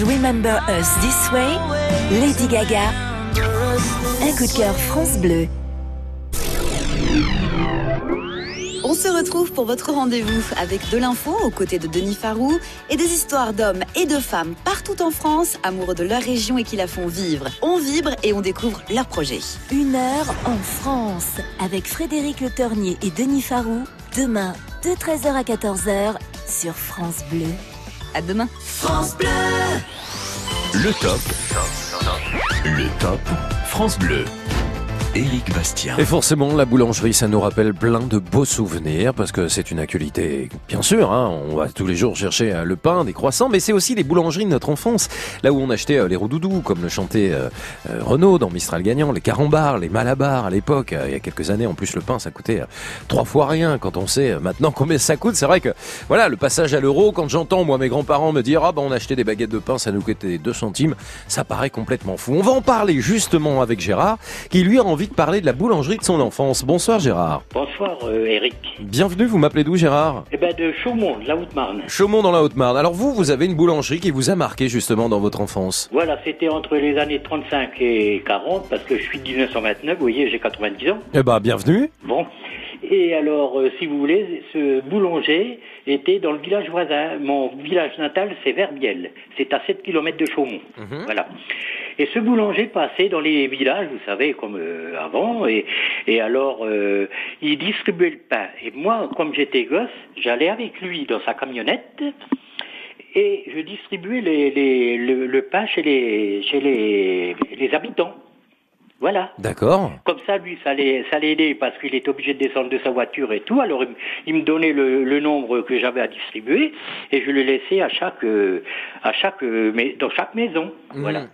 remember us this way. Lady Gaga. Un coup de cœur France Bleu. On se retrouve pour votre rendez-vous avec de l'info aux côtés de Denis Farou et des histoires d'hommes et de femmes partout en France, amoureux de leur région et qui la font vivre. On vibre et on découvre leurs projets. Une heure en France avec Frédéric Le Tornier et Denis Farou. Demain, de 13h à 14h sur France Bleu. À demain. France Bleu. Le top. Le top. France Bleu. Éric Bastien. Et forcément, la boulangerie, ça nous rappelle plein de beaux souvenirs, parce que c'est une actualité, bien sûr, hein, on va tous les jours chercher euh, le pain, des croissants, mais c'est aussi les boulangeries de notre enfance, là où on achetait euh, les roudoudous, comme le chantait euh, Renaud dans Mistral Gagnant, les carambars, les malabars à l'époque, il y a quelques années, en plus le pain, ça coûtait trois fois rien, quand on sait maintenant combien ça coûte, c'est vrai que, voilà, le passage à l'euro, quand j'entends, moi, mes grands-parents me dire, ah ben, on achetait des baguettes de pain, ça nous coûtait 2 centimes, ça paraît complètement fou. On va en parler justement avec Gérard, qui lui a envie de parler de la boulangerie de son enfance. Bonsoir Gérard. Bonsoir euh, Eric. Bienvenue, vous m'appelez d'où Gérard? Eh ben de Chaumont, de la Haute-Marne. Chaumont dans la Haute-Marne. Alors vous, vous avez une boulangerie qui vous a marqué justement dans votre enfance? Voilà, c'était entre les années 35 et 40 parce que je suis de 1929, vous voyez, j'ai 90 ans. Eh ben, bienvenue. Bon. Et alors, euh, si vous voulez, ce boulanger était dans le village voisin. Mon village natal, c'est Verbiel. C'est à 7 km de Chaumont. Voilà. Et ce boulanger passait dans les villages, vous savez, comme euh, avant, et, et alors euh, il distribuait le pain. Et moi, comme j'étais gosse, j'allais avec lui dans sa camionnette et je distribuais les, les- le, le pain chez les, chez les, les habitants. Voilà. D'accord. Comme ça, lui, ça allait, ça allait aider parce qu'il était obligé de descendre de sa voiture et tout. Alors, il, me- il me donnait le, le nombre que j'avais à distribuer et je le laissais à chaque, euh, à chaque, euh, mais dans chaque maison. Voilà.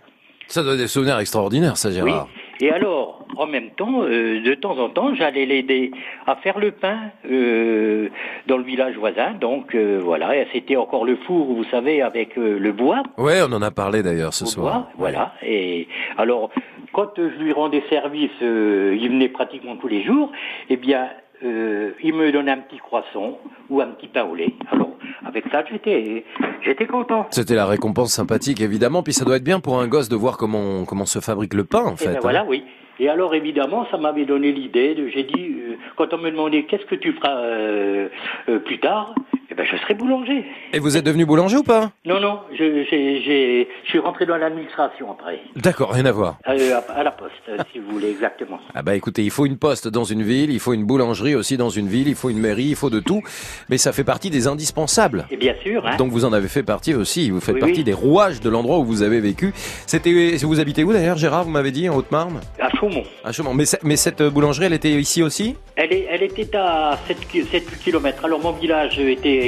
Ça doit être des souvenirs extraordinaires, ça Gérard. Et alors, en même temps, euh, de temps en temps, j'allais l'aider à faire le pain euh, dans le village voisin. Donc euh, voilà, c'était encore le four, vous savez, avec euh, le bois. Ouais, on en a parlé d'ailleurs ce soir. bois, voilà. Et alors, quand je lui rendais service, euh, il venait pratiquement tous les jours. Eh bien, euh, il me donnait un petit croissant ou un petit pain au lait. Alors, avec ça, j'étais, j'étais content. C'était la récompense sympathique évidemment, puis ça doit être bien pour un gosse de voir comment comment se fabrique le pain en Et fait. ben hein. voilà, oui. Et alors évidemment, ça m'avait donné l'idée. J'ai dit, euh, quand on me demandait qu'est-ce que tu feras euh, euh, plus tard, eh ben je serai boulanger. Et vous êtes devenu boulanger ou pas? Non, non, je, j'ai, j'ai- je suis rentré dans l'administration après, D'accord, rien à voir. Euh, à, à la poste, euh, si vous voulez exactement. Ah bah écoutez, il faut une poste dans une ville, il faut une boulangerie aussi dans une ville, il faut une mairie, il faut de tout, mais ça fait partie des indispensables. Et bien sûr, hein. Donc vous en avez fait partie aussi, vous faites Oui, partie oui. des rouages de l'endroit où vous avez vécu. C'était, vous habitez où d'ailleurs, Gérard Vous m'avez dit en Haute-Marne? À Chaumont. À Chaumont. Mais cette boulangerie, elle était ici aussi? Elle, est, elle était à 7, 7 km. Alors mon village était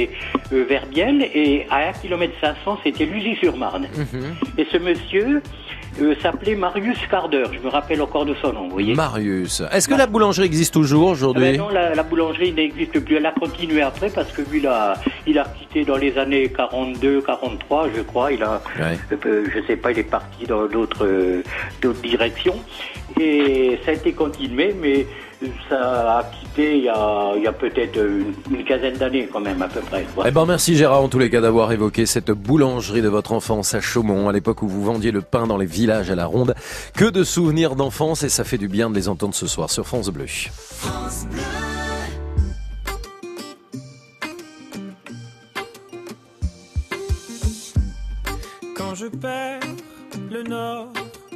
euh, Verbiel et à 1 km 500 c'était Luzy-sur-Marne. Et ce monsieur euh, s'appelait Marius Carder. Je me rappelle encore de son nom, vous voyez. Marius. Est-ce que la boulangerie existe toujours Ah aujourd'hui ben non, la, la boulangerie n'existe plus. Elle a continué après parce que lui, il a, il a quitté dans les années 42, 43, je crois. Il a, Ouais. euh, je sais pas, il est parti dans d'autres, euh, d'autres directions. Et ça a été continué, mais ça a quitté il y a, il y a peut-être une, une quinzaine d'années quand même, à peu près. Voilà. Eh ben merci Gérard en tous les cas d'avoir évoqué cette boulangerie de votre enfance à Chaumont, à l'époque où vous vendiez le pain dans les villages à la ronde. Que de souvenirs d'enfance et ça fait du bien de les entendre ce soir sur France Bleu. Quand je perds le nord,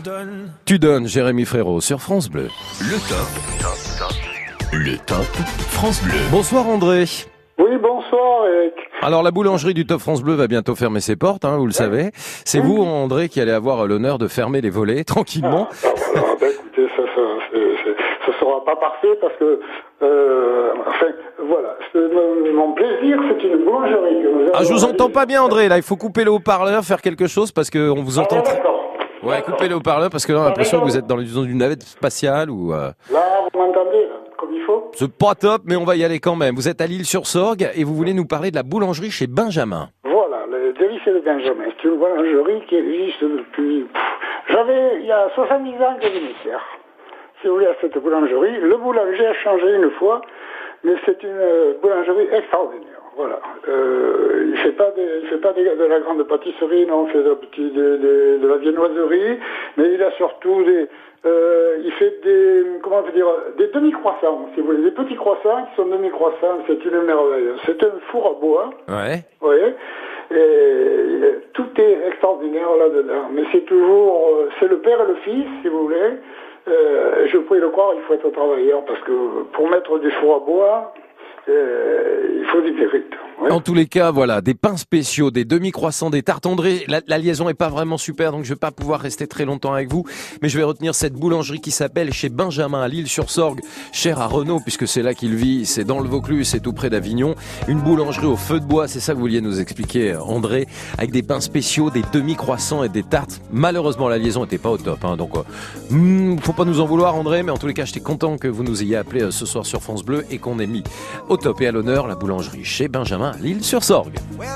donnes. Tu donnes Jérémy Frérot sur France Bleu. Le top. Le top France Bleu. Bonsoir André. Oui, bonsoir Eric. Alors la boulangerie du Top France Bleu va bientôt fermer ses portes, hein, vous le savez. C'est vous André qui allez avoir l'honneur de fermer les volets tranquillement. Ah, ben, écoutez, ça, ça, ça sera pas parfait parce que, euh, enfin, voilà, c'est mon, plaisir, c'est une boulangerie que. Ah je vous entends pas bien André, là il faut couper le haut-parleur, faire quelque chose parce que on vous entend. très- Ouais, coupez le haut-parleur parce que là on a l'impression que vous êtes dans une navette spatiale ou. euh, Là, vous m'entendez, comme il faut C'est pas top, mais on va y aller quand même. Vous êtes à Lille-sur-Sorgue et vous voulez nous parler de la boulangerie chez Benjamin. Voilà, le délice de Benjamin. C'est une boulangerie qui existe depuis. J'avais, il y a 70 ans que venais faire. Si vous voulez, à cette boulangerie. Le boulanger a changé une fois, mais c'est une euh, boulangerie extraordinaire. Voilà. Euh, il fait pas, des- il fait pas des- de la grande pâtisserie, non, il fait de, de, de- de la viennoiserie, mais il a surtout des. euh, il fait des, comment on peut dire, des demi-croissants, si vous voulez, des petits croissants qui sont demi-croissants, c'est une merveille. C'est un four à bois. Ouais. Vous voyez et tout est extraordinaire là-dedans. Mais c'est toujours, euh, c'est le père et le fils, si vous voulez. Euh, je pouvais le croire, il faut être travailleur parce que pour mettre du four à bois, il faut du mérite. En tous les cas, voilà, des pains spéciaux, des demi-croissants, des tartes André. La, liaison est pas vraiment super, donc je vais pas pouvoir rester très longtemps avec vous. Mais je vais retenir cette boulangerie qui s'appelle chez Benjamin à Lille-sur-Sorgue, cher à Renault, puisque c'est là qu'il vit. C'est dans le Vaucluse, c'est tout près d'Avignon. Une boulangerie au feu de bois, c'est ça que vous vouliez nous expliquer, André, avec des pains spéciaux, des demi-croissants et des tartes. Malheureusement, la liaison était pas au top, hein, donc euh, hmm, faut pas nous en vouloir, André. Mais en tous les cas, j'étais content que vous nous ayez appelé euh, ce soir sur France Bleu et qu'on ait mis au top et à l'honneur la boulangerie chez Benjamin à Lille-sur-Sorgue.